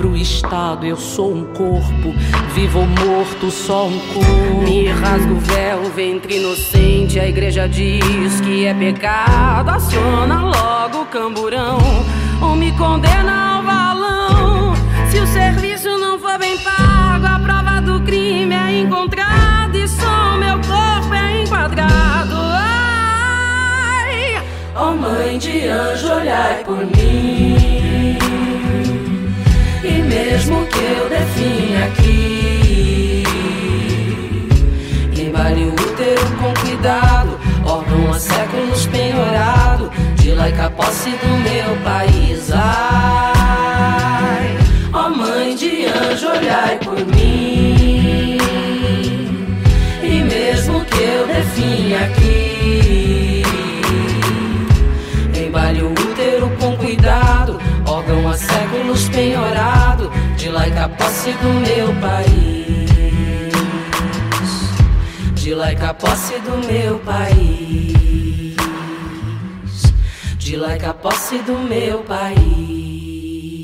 Pro Estado eu sou um corpo, vivo ou morto, só um corpo. Me rasga o véu, ventre inocente, a igreja diz que é pecado. Aciona logo o camburão, ou me condena ao valão. Se o serviço não for bem pago, a prova do crime é encontrada e só meu corpo é enquadrado. Ai, oh mãe de anjo, olhai por mim. Mesmo que eu definha aqui, embale o útero com cuidado, órgão há séculos penhorado, de laica posse do meu país. Ai, ó mãe de anjo, olhai por mim. E mesmo que eu definha aqui, embale o útero com cuidado, órgão há séculos penhorado, de laica posse do meu país. De laica posse do meu país. De laica posse do meu país.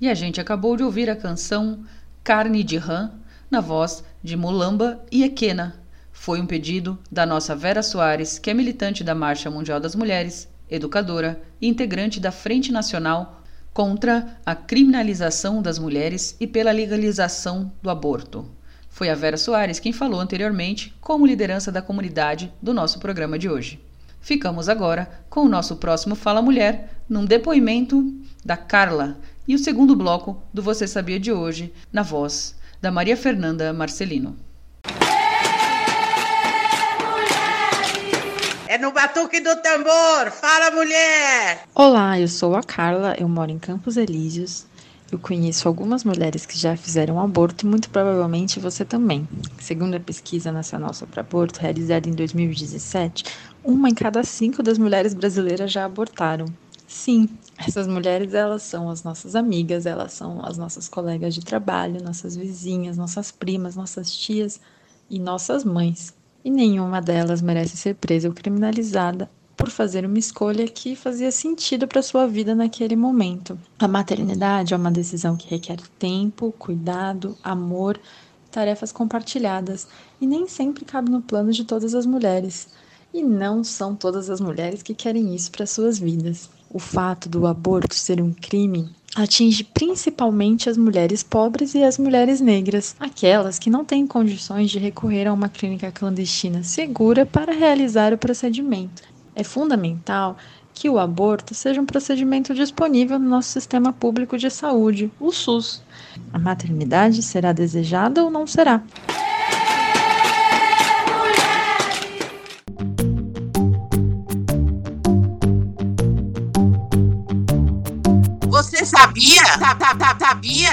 E a gente acabou de ouvir a canção Carne de Rã, na voz de Mulamba e Equena. Foi um pedido da nossa Vera Soares, que é militante da Marcha Mundial das Mulheres, educadora e integrante da Frente Nacional contra a criminalização das mulheres e pela legalização do aborto. Foi a Vera Soares quem falou anteriormente como liderança da comunidade do nosso programa de hoje. Ficamos agora com o nosso próximo Fala Mulher, num depoimento da Carla, e o segundo bloco do Você Sabia de hoje, na voz da Maria Fernanda Marcelino. No batuque do tambor. Fala, mulher! Olá, eu sou a Carla, eu moro em Campos Elíseos. Eu conheço algumas mulheres que já fizeram aborto e muito provavelmente você também. Segundo a pesquisa nacional sobre aborto, realizada em 2017, uma em cada cinco das mulheres brasileiras já abortaram. Sim, essas mulheres elas são as nossas amigas, elas são as nossas colegas de trabalho, nossas vizinhas, nossas primas, nossas tias e nossas mães e nenhuma delas merece ser presa ou criminalizada por fazer uma escolha que fazia sentido para sua vida naquele momento. A maternidade é uma decisão que requer tempo, cuidado, amor, tarefas compartilhadas e nem sempre cabe no plano de todas as mulheres. E não são todas as mulheres que querem isso para suas vidas. O fato do aborto ser um crime atinge principalmente as mulheres pobres e as mulheres negras, aquelas que não têm condições de recorrer a uma clínica clandestina segura para realizar o procedimento. É fundamental que o aborto seja um procedimento disponível no nosso sistema público de saúde, o SUS. A maternidade será desejada ou não será? Você sabia? Sabia?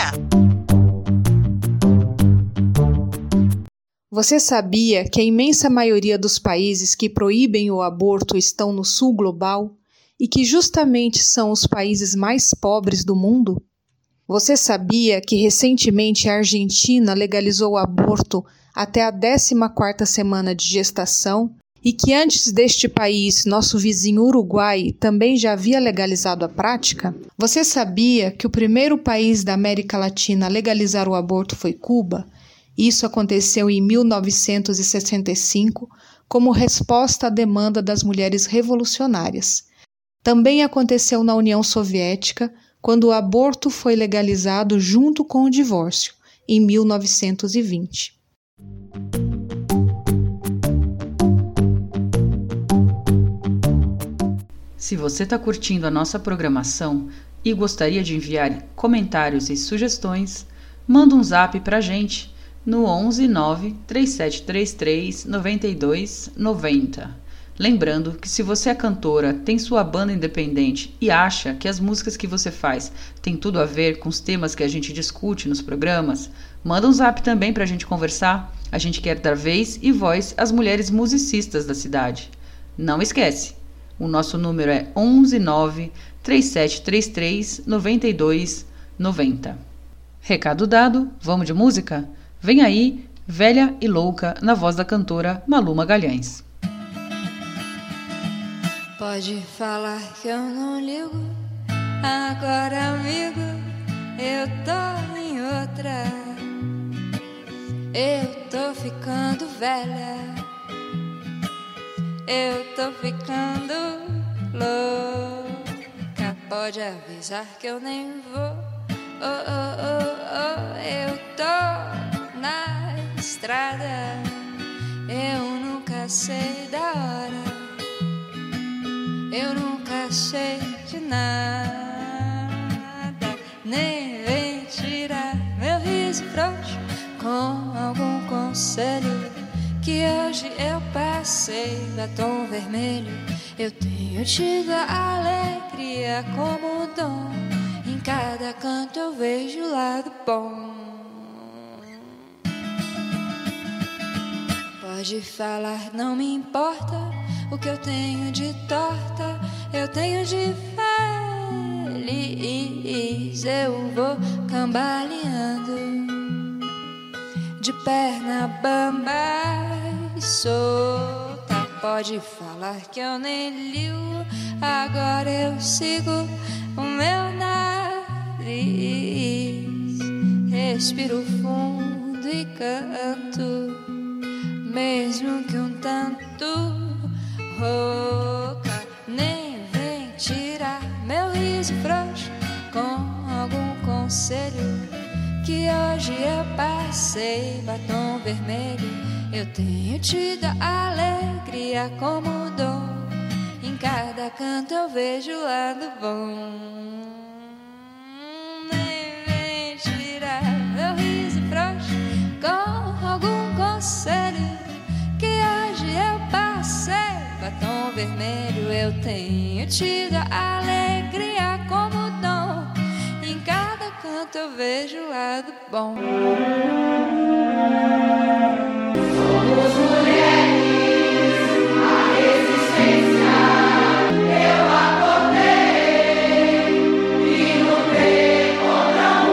Você sabia que a imensa maioria dos países que proíbem o aborto estão no sul global e que justamente são os países mais pobres do mundo? Você sabia que recentemente a Argentina legalizou o aborto até a 14ª semana de gestação e que antes deste país, nosso vizinho Uruguai também já havia legalizado a prática? Você sabia que o primeiro país da América Latina a legalizar o aborto foi Cuba? Isso aconteceu em 1965 como resposta à demanda das mulheres revolucionárias. Também aconteceu na União Soviética, quando o aborto foi legalizado junto com o divórcio, em 1920. Se você está curtindo a nossa programação e gostaria de enviar comentários e sugestões, manda um zap para a gente no 11 9 3733 92 90. Lembrando que se você é cantora, tem sua banda independente e acha que as músicas que você faz têm tudo a ver com os temas que a gente discute nos programas, manda um zap também para a gente conversar. A gente quer dar vez e voz às mulheres musicistas da cidade. Não esquece, o nosso número é 119 3733 9290. Recado dado, vamos de música? Vem aí Velha e Louca, na voz da cantora Malu Magalhães. Pode falar que eu não ligo, agora, amigo, eu tô em outra. Eu tô ficando velha, eu tô ficando louca. Pode avisar que eu nem vou. Oh, oh, oh, oh, eu tô na estrada, eu nunca sei da hora. Eu nunca sei de nada, nem vem tirar meu riso frouxo com algum conselho. Que hoje eu passei batom vermelho. Eu tenho tido a alegria como dom. Em cada canto eu vejo o lado bom. Pode falar, não me importa o que eu tenho de torta, eu tenho de feliz. Eu vou cambaleando de perna bamba e solta. Pode falar que eu nem ligo, agora eu sigo o meu nariz. Respiro fundo e canto, mesmo que um tanto rouca, nem vem tirar meu riso frouxo com algum conselho. Que hoje eu passei batom vermelho. Eu tenho tido alegria como dom. Em cada canto eu vejo o lado bom. Nem vem tirar meu riso frouxo com algum conselho. Que hoje eu passei batom vermelho eu tenho tido alegria como eu vejo o lado bom. Somos mulheres, a resistência. Eu acordei e lutei contra o.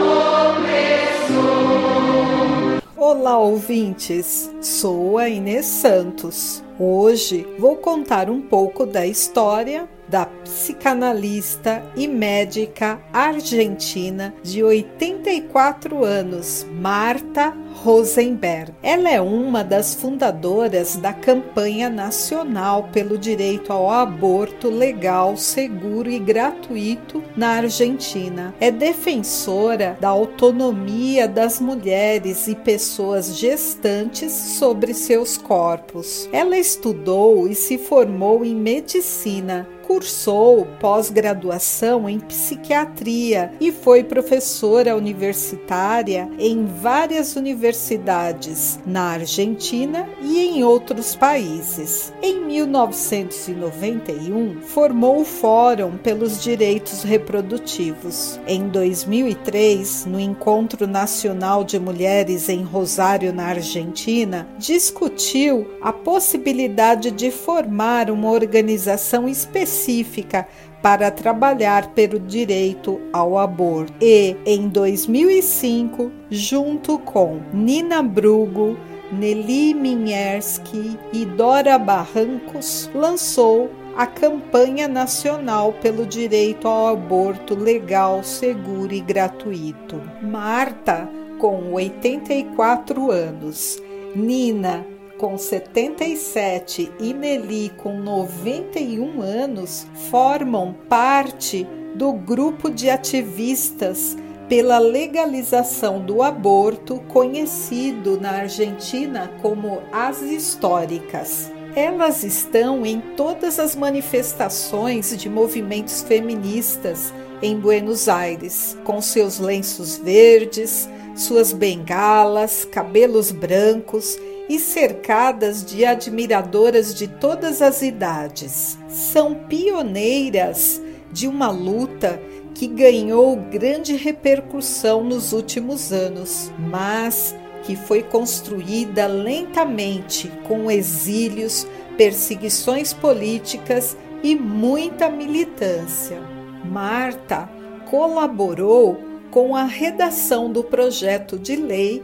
Olá, ouvintes! Sou a Inês Santos. Hoje vou contar um pouco da história da psicanalista e médica argentina de 84 anos, Marta Rosenberg. Ela é uma das fundadoras da campanha nacional pelo direito ao aborto legal, seguro e gratuito na Argentina. É defensora da autonomia das mulheres e pessoas gestantes sobre seus corpos. Ela estudou e se formou em medicina cursou pós-graduação em psiquiatria e foi professora universitária em várias universidades na Argentina e em outros países. Em 1991, formou o Fórum pelos Direitos Reprodutivos. Em 2003, no Encontro Nacional de Mulheres em Rosário, na Argentina, discutiu a possibilidade de formar uma organização específica específica para trabalhar pelo direito ao aborto. E em 2005, junto com Nina Brugo, Nelly Minierski e Dora Barrancos, lançou a campanha nacional pelo direito ao aborto legal, seguro e gratuito. Marta, com 84 anos, Nina, com 77 e Nelly com 91 anos formam parte do grupo de ativistas pela legalização do aborto, conhecido na Argentina como as históricas. Elas estão em todas as manifestações de movimentos feministas em Buenos Aires, com seus lenços verdes, suas bengalas, cabelos brancos e cercadas de admiradoras de todas as idades. São pioneiras de uma luta que ganhou grande repercussão nos últimos anos, mas que foi construída lentamente com exílios, perseguições políticas e muita militância. Marta colaborou com a redação do projeto de lei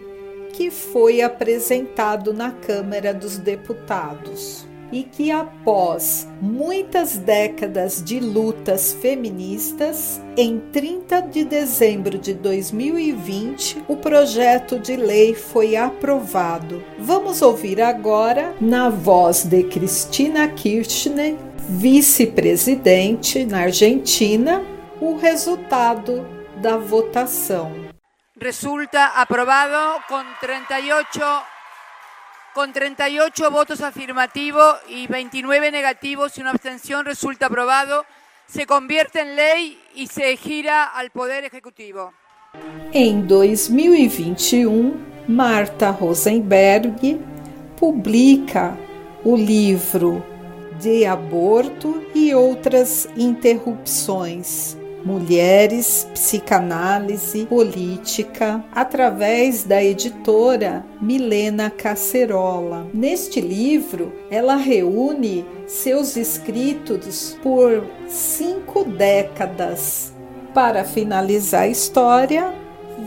que foi apresentado na Câmara dos Deputados e que, após muitas décadas de lutas feministas, em 30 de dezembro de 2020, o projeto de lei foi aprovado. Vamos ouvir agora, na voz de Cristina Kirchner, vice-presidente na Argentina, o resultado da votação. Resulta aprovado com 38 con 38 votos afirmativos y 29 negativos y una abstención resulta aprobado, se convierte en ley y se gira al Poder Ejecutivo. Em 2021, Marta Rosenberg publica o livro De Aborto e Outras Interrupções Mulheres, Psicanálise Política, através da editora Milena Cacerola. Neste livro, ela reúne seus escritos por cinco décadas. Para finalizar a história,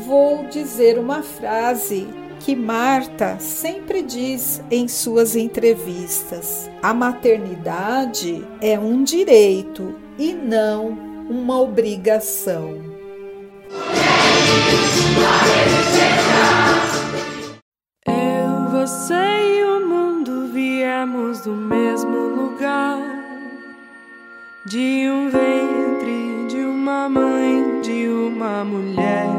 vou dizer uma frase que Marta sempre diz em suas entrevistas: a maternidade é um direito e não uma obrigação. Eu, você e o mundo viemos do mesmo lugar, de um ventre, de uma mãe, de uma mulher.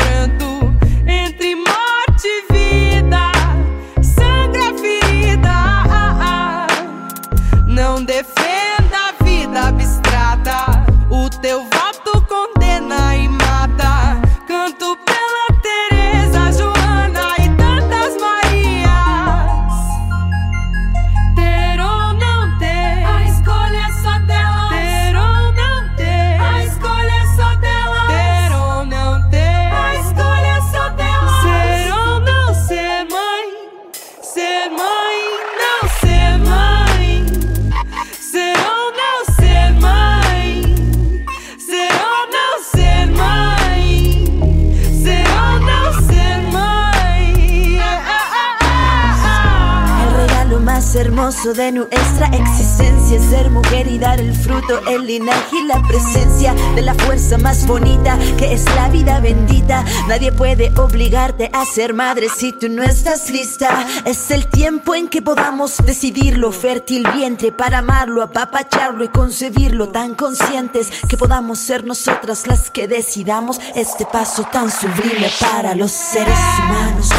nuestra existencia ser mujer y dar el fruto, el linaje y la presencia de la fuerza más bonita que es la vida bendita. Nadie puede obligarte a ser madre si tú no estás lista. Es el tiempo en que podamos decidirlo, fértil vientre para amarlo, apapacharlo y concebirlo, tan conscientes que podamos ser nosotras las que decidamos este paso tan sublime para los seres humanos.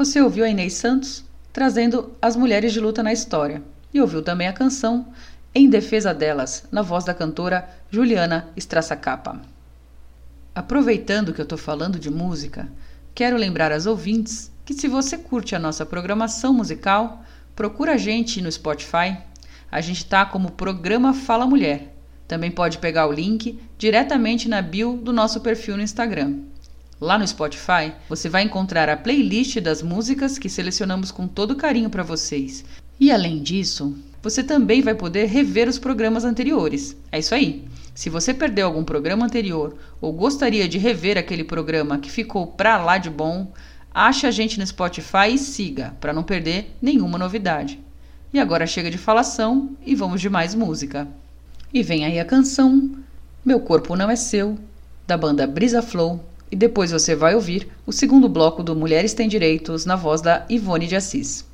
Você ouviu a Inês Santos trazendo as mulheres de luta na história e ouviu também a canção Em Defesa Delas, na voz da cantora Juliana Strassacapa. Aproveitando que eu estou falando de música, quero lembrar às ouvintes que se você curte a nossa programação musical, procura a gente no Spotify. A gente está como programa Fala Mulher. Também pode pegar o link diretamente na bio do nosso perfil no Instagram. Lá no Spotify, você vai encontrar a playlist das músicas que selecionamos com todo carinho para vocês. E além disso, você também vai poder rever os programas anteriores. É isso aí. Se você perdeu algum programa anterior ou gostaria de rever aquele programa que ficou pra lá de bom, ache a gente no Spotify e siga para não perder nenhuma novidade. E agora chega de falação e vamos de mais música. E vem aí a canção Meu Corpo Não É Seu, da banda Brisa Flow, e depois você vai ouvir o segundo bloco do Mulheres Têm Direitos na voz da Ivone de Assis.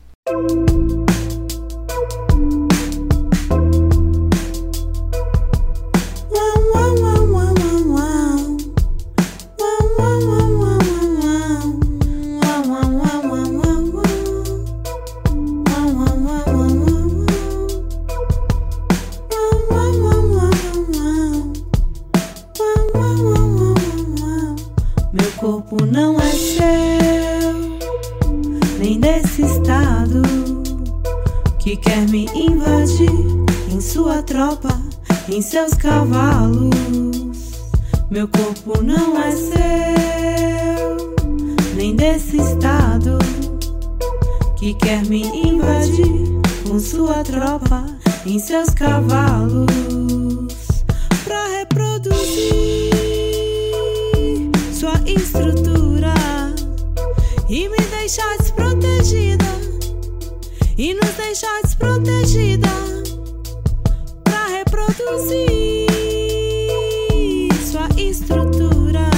Em seus cavalos. Meu corpo não é seu, nem desse estado que quer me invadir com sua tropa, em seus cavalos. Pra reproduzir sua estrutura e me deixar desprotegida e nos deixar desprotegida reproduzir sua estrutura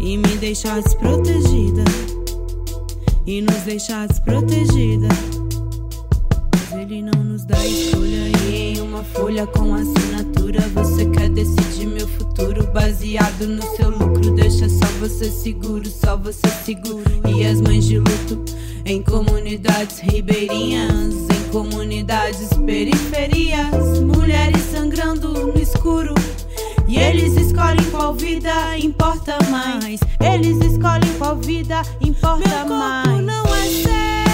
e me deixar desprotegida. E nos deixar desprotegida. Mas ele não nos dá escolha. E em uma folha com assinatura você quer decidir meu futuro. Baseado no seu lucro deixa só você seguro só você seguro. E as mães de luto em comunidades ribeirinhas comunidades periferias mulheres sangrando no escuro e eles escolhem qual vida importa mais. Eles escolhem qual vida importa Meu mais. Corpo não é seu,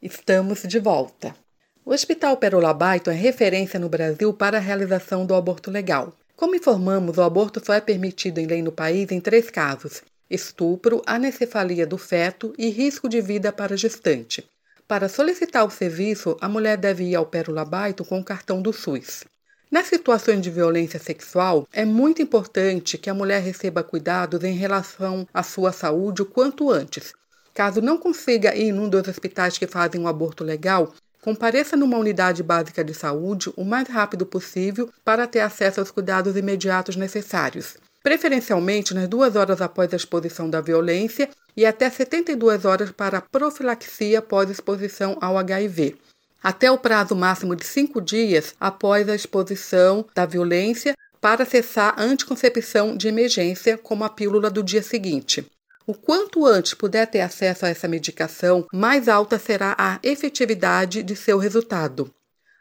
Estamos de volta. O Hospital Pérola Baito é referência no Brasil para a realização do aborto legal. Como informamos, o aborto só é permitido em lei no país em três casos: estupro, anencefalia do feto e risco de vida para gestante. Para solicitar o serviço, a mulher deve ir ao Pérola Baito com o cartão do SUS. Nas situações de violência sexual, é muito importante que a mulher receba cuidados em relação à sua saúde o quanto antes. Caso não consiga ir num dos hospitais que fazem um aborto legal, compareça numa unidade básica de saúde o mais rápido possível para ter acesso aos cuidados imediatos necessários. Preferencialmente nas duas horas após a exposição da violência e até 72 horas para profilaxia pós-exposição ao HIV até o prazo máximo de cinco dias após a exposição da violência para acessar a anticoncepção de emergência, como a pílula do dia seguinte. O quanto antes puder ter acesso a essa medicação, mais alta será a efetividade de seu resultado.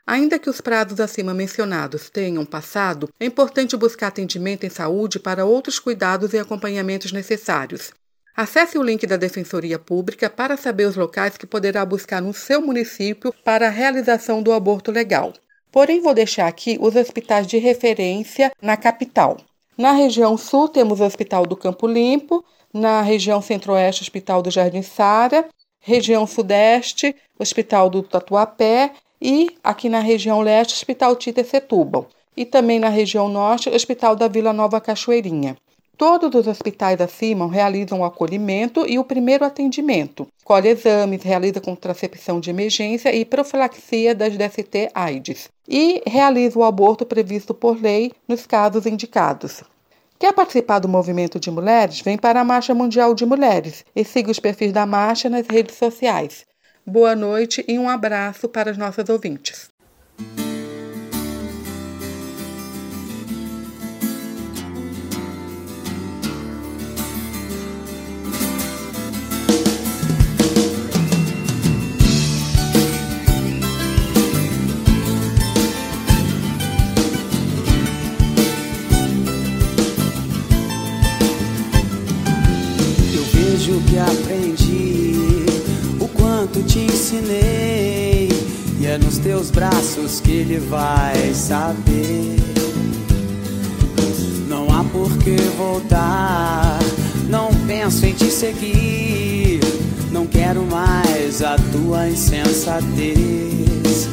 Ainda que os prazos acima mencionados tenham passado, é importante buscar atendimento em saúde para outros cuidados e acompanhamentos necessários. Acesse o link da Defensoria Pública para saber os locais que poderá buscar no seu município para a realização do aborto legal. Porém, vou deixar aqui os hospitais de referência na capital. Na região sul, temos o Hospital do Campo Limpo, na região centro-oeste, Hospital do Jardim Sara, região sudeste, Hospital do Tatuapé e aqui na região leste, Hospital Tita Setúbal. E também na região norte, Hospital da Vila Nova Cachoeirinha. Todos os hospitais acima realizam o acolhimento e o primeiro atendimento, colhe exames, realiza contracepção de emergência e profilaxia das DST-AIDS e realiza o aborto previsto por lei nos casos indicados. Quer participar do movimento de mulheres? Vem para a Marcha Mundial de Mulheres e siga os perfis da marcha nas redes sociais. Boa noite e um abraço para as nossas ouvintes. Ensinei, e é nos teus braços que ele vai saber. Não há por que voltar, não penso em te seguir, não quero mais a tua insensatez.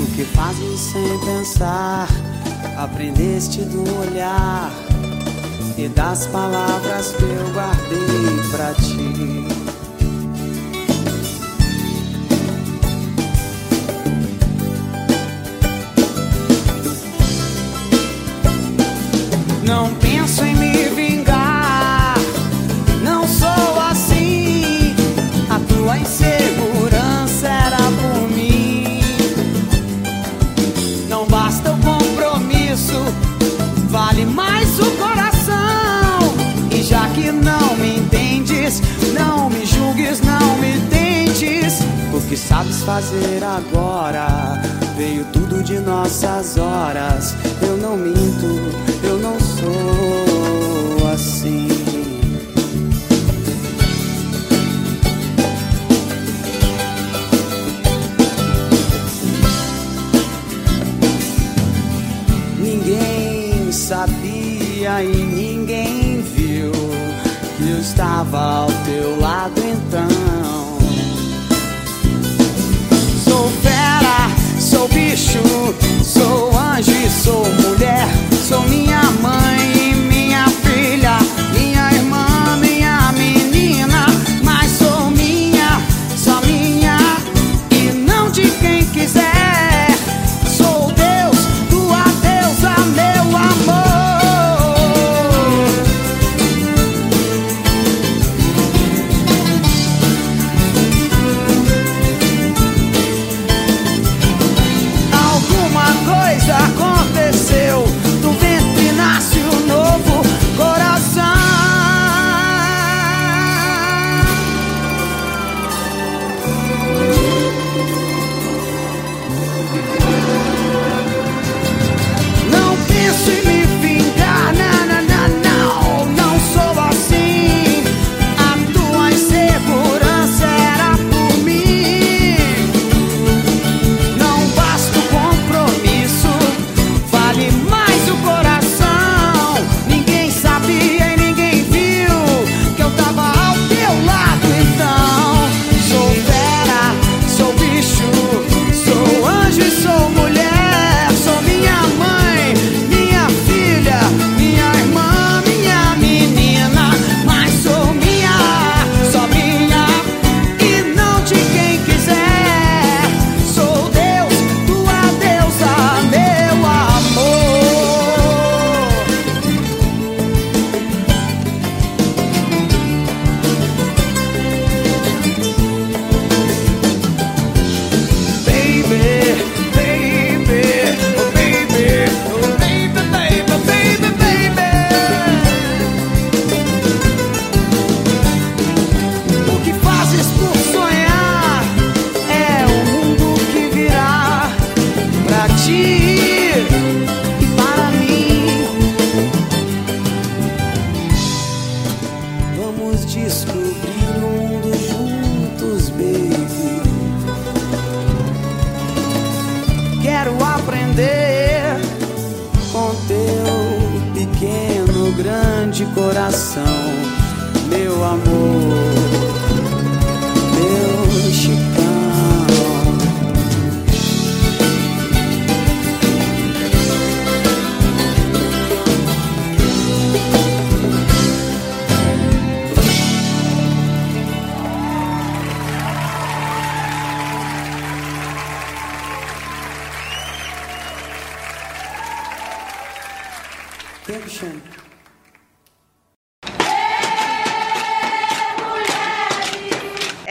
O que fazes sem pensar, aprendeste do olhar e das palavras que eu guardei pra ti. Não penso em me vingar, não sou assim. A tua insegurança era por mim. Não basta o compromisso, vale mais o coração. E já que não me entendes, não me julgues, não me tentes. O que sabes fazer agora veio tudo de nossas horas. Eu não minto, eu não sou assim. Ninguém sabia e ninguém viu que eu estava ao teu lado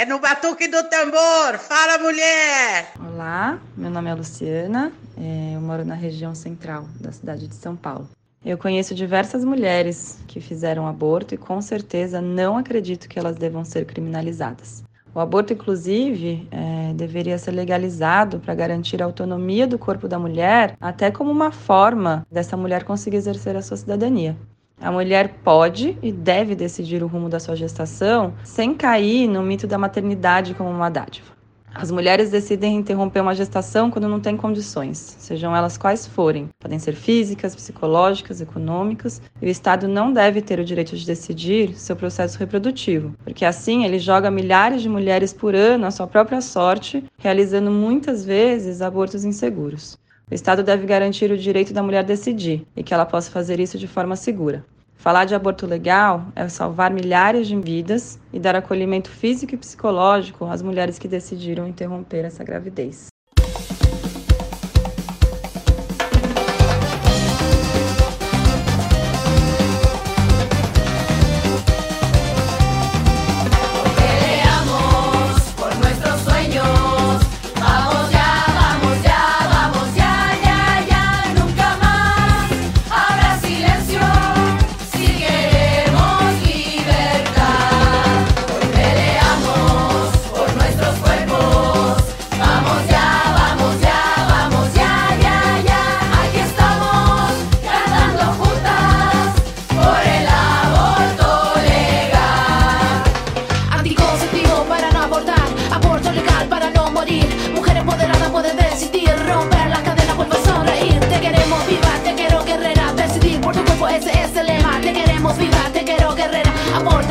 É no batuque do tambor. Fala, mulher! Olá, meu nome é Luciana, é, eu moro na região central da cidade de São Paulo. Eu conheço diversas mulheres que fizeram aborto e com certeza não acredito que elas devam ser criminalizadas. O aborto, inclusive, é, deveria ser legalizado para garantir a autonomia do corpo da mulher, até como uma forma dessa mulher conseguir exercer a sua cidadania. A mulher pode e deve decidir o rumo da sua gestação sem cair no mito da maternidade como uma dádiva. As mulheres decidem interromper uma gestação quando não têm condições, sejam elas quais forem. Podem ser físicas, psicológicas, econômicas, e o Estado não deve ter o direito de decidir seu processo reprodutivo, porque assim ele joga milhares de mulheres por ano à sua própria sorte, realizando muitas vezes abortos inseguros. O Estado deve garantir o direito da mulher decidir e que ela possa fazer isso de forma segura. Falar de aborto legal é salvar milhares de vidas e dar acolhimento físico e psicológico às mulheres que decidiram interromper essa gravidez.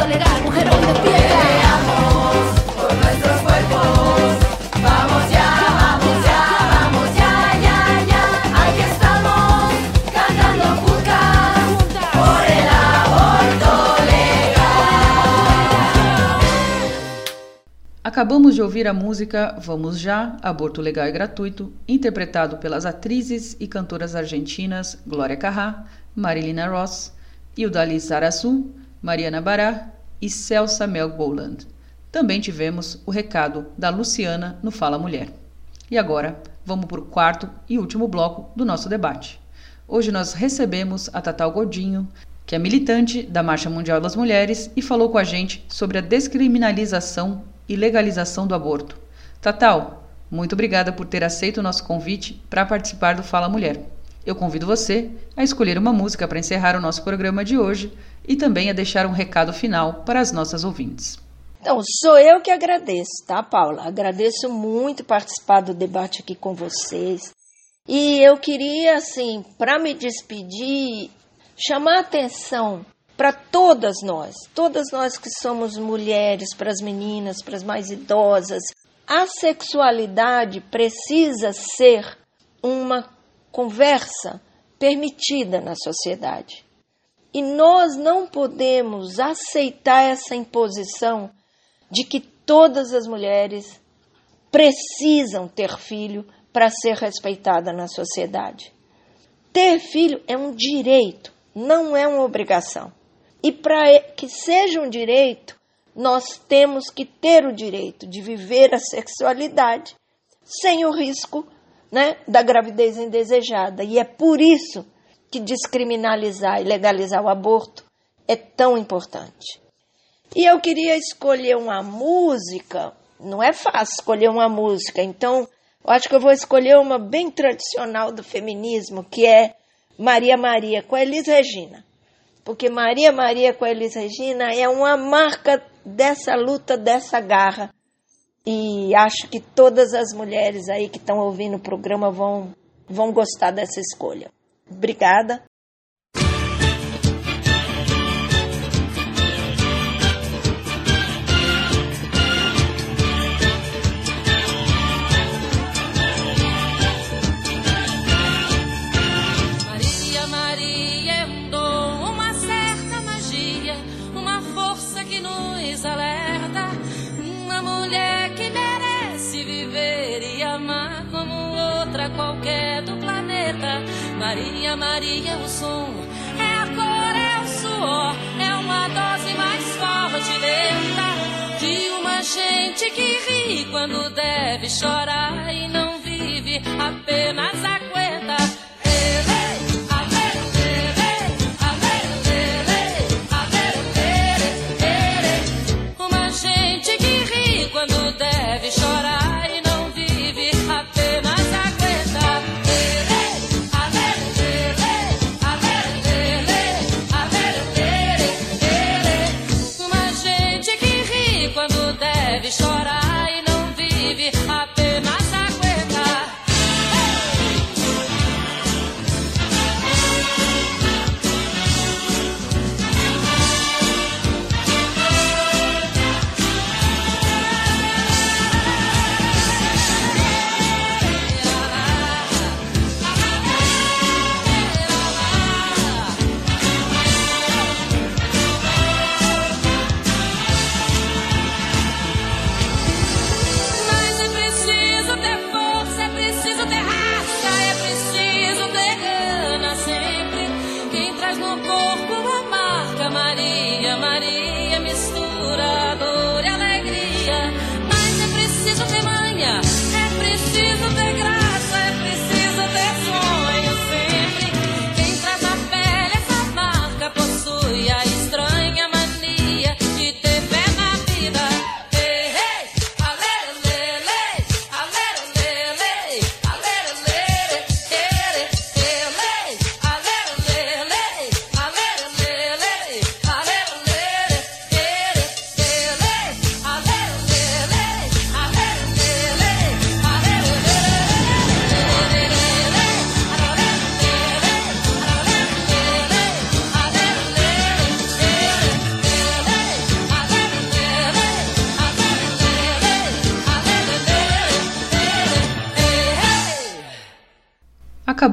Aborto legal, mujer hoy despierta. por nuestros cuerpos. Vamos ya, vamos ya, vamos ya, ya, ya. Aquí estamos cantando juntas por el aborto legal. Acabamos de ouvir a música Vamos Já, Aborto Legal e Gratuito, interpretado pelas atrizes e cantoras argentinas Glória Carrá, Marilina Ross, Ildalis Araçu, Mariana Bará e Celsa Mel Boland. Também tivemos o recado da Luciana no Fala Mulher. E agora, vamos para o quarto e último bloco do nosso debate. Hoje nós recebemos a Tatal Godinho, que é militante da Marcha Mundial das Mulheres e falou com a gente sobre a descriminalização e legalização do aborto. Tatal, muito obrigada por ter aceito o nosso convite para participar do Fala Mulher. Eu convido você a escolher uma música para encerrar o nosso programa de hoje e também a deixar um recado final para as nossas ouvintes. Então, sou eu que agradeço, tá, Paula? Agradeço muito participar do debate aqui com vocês. E eu queria, assim, para me despedir, chamar atenção para todas nós, todas nós que somos mulheres, para as meninas, para as mais idosas. A sexualidade precisa ser uma conversa permitida na sociedade. E nós não podemos aceitar essa imposição de que todas as mulheres precisam ter filho para ser respeitada na sociedade. Ter filho é um direito, não é uma obrigação. E para que seja um direito, nós temos que ter o direito de viver a sexualidade sem o risco né, da gravidez indesejada. E é por isso que descriminalizar e legalizar o aborto é tão importante. E eu queria escolher uma música, não é fácil escolher uma música, então eu acho que eu vou escolher uma bem tradicional do feminismo, que é Maria Maria, com Elis Regina. porque Maria Maria com Elis Regina é uma marca dessa luta, dessa garra. E acho que todas as mulheres aí que estão ouvindo o programa vão, vão gostar dessa escolha. Obrigada. É o som, é a cor, é o suor, é uma dose mais forte, lenta. De uma gente que ri quando deve chorar e não vive, apenas aguenta.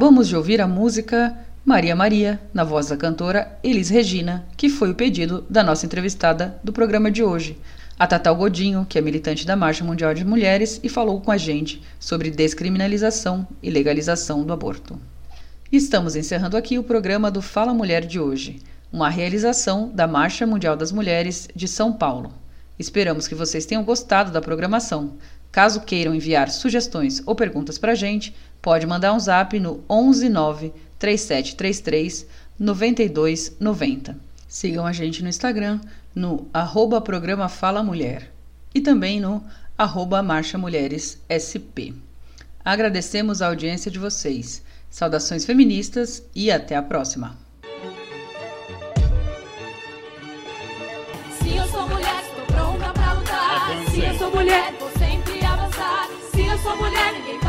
Acabamos de ouvir a música Maria Maria, na voz da cantora Elis Regina, que foi o pedido da nossa entrevistada do programa de hoje, a Tatal Godinho, que é militante da Marcha Mundial de Mulheres e falou com a gente sobre descriminalização e legalização do aborto. Estamos encerrando aqui o programa do Fala Mulher de hoje, uma realização da Marcha Mundial das Mulheres de São Paulo. Esperamos que vocês tenham gostado da programação. Caso queiram enviar sugestões ou perguntas para a gente, pode mandar um zap no 119 3733 9290. Sigam a gente no Instagram no arroba programa Fala Mulher e também no arroba Marcha Mulheres SP. Agradecemos a audiência de vocês. Saudações feministas e até a próxima. Se eu sou mulher, estou pronta pra lutar. Se eu sou mulher, vou sempre avançar. Se eu sou mulher, ninguém vai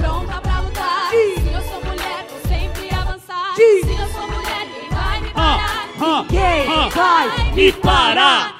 pronta pra lutar. Se eu sou mulher, vou sempre avançar. Diz. Se eu sou mulher, ninguém vai me parar. Ninguém vai me parar.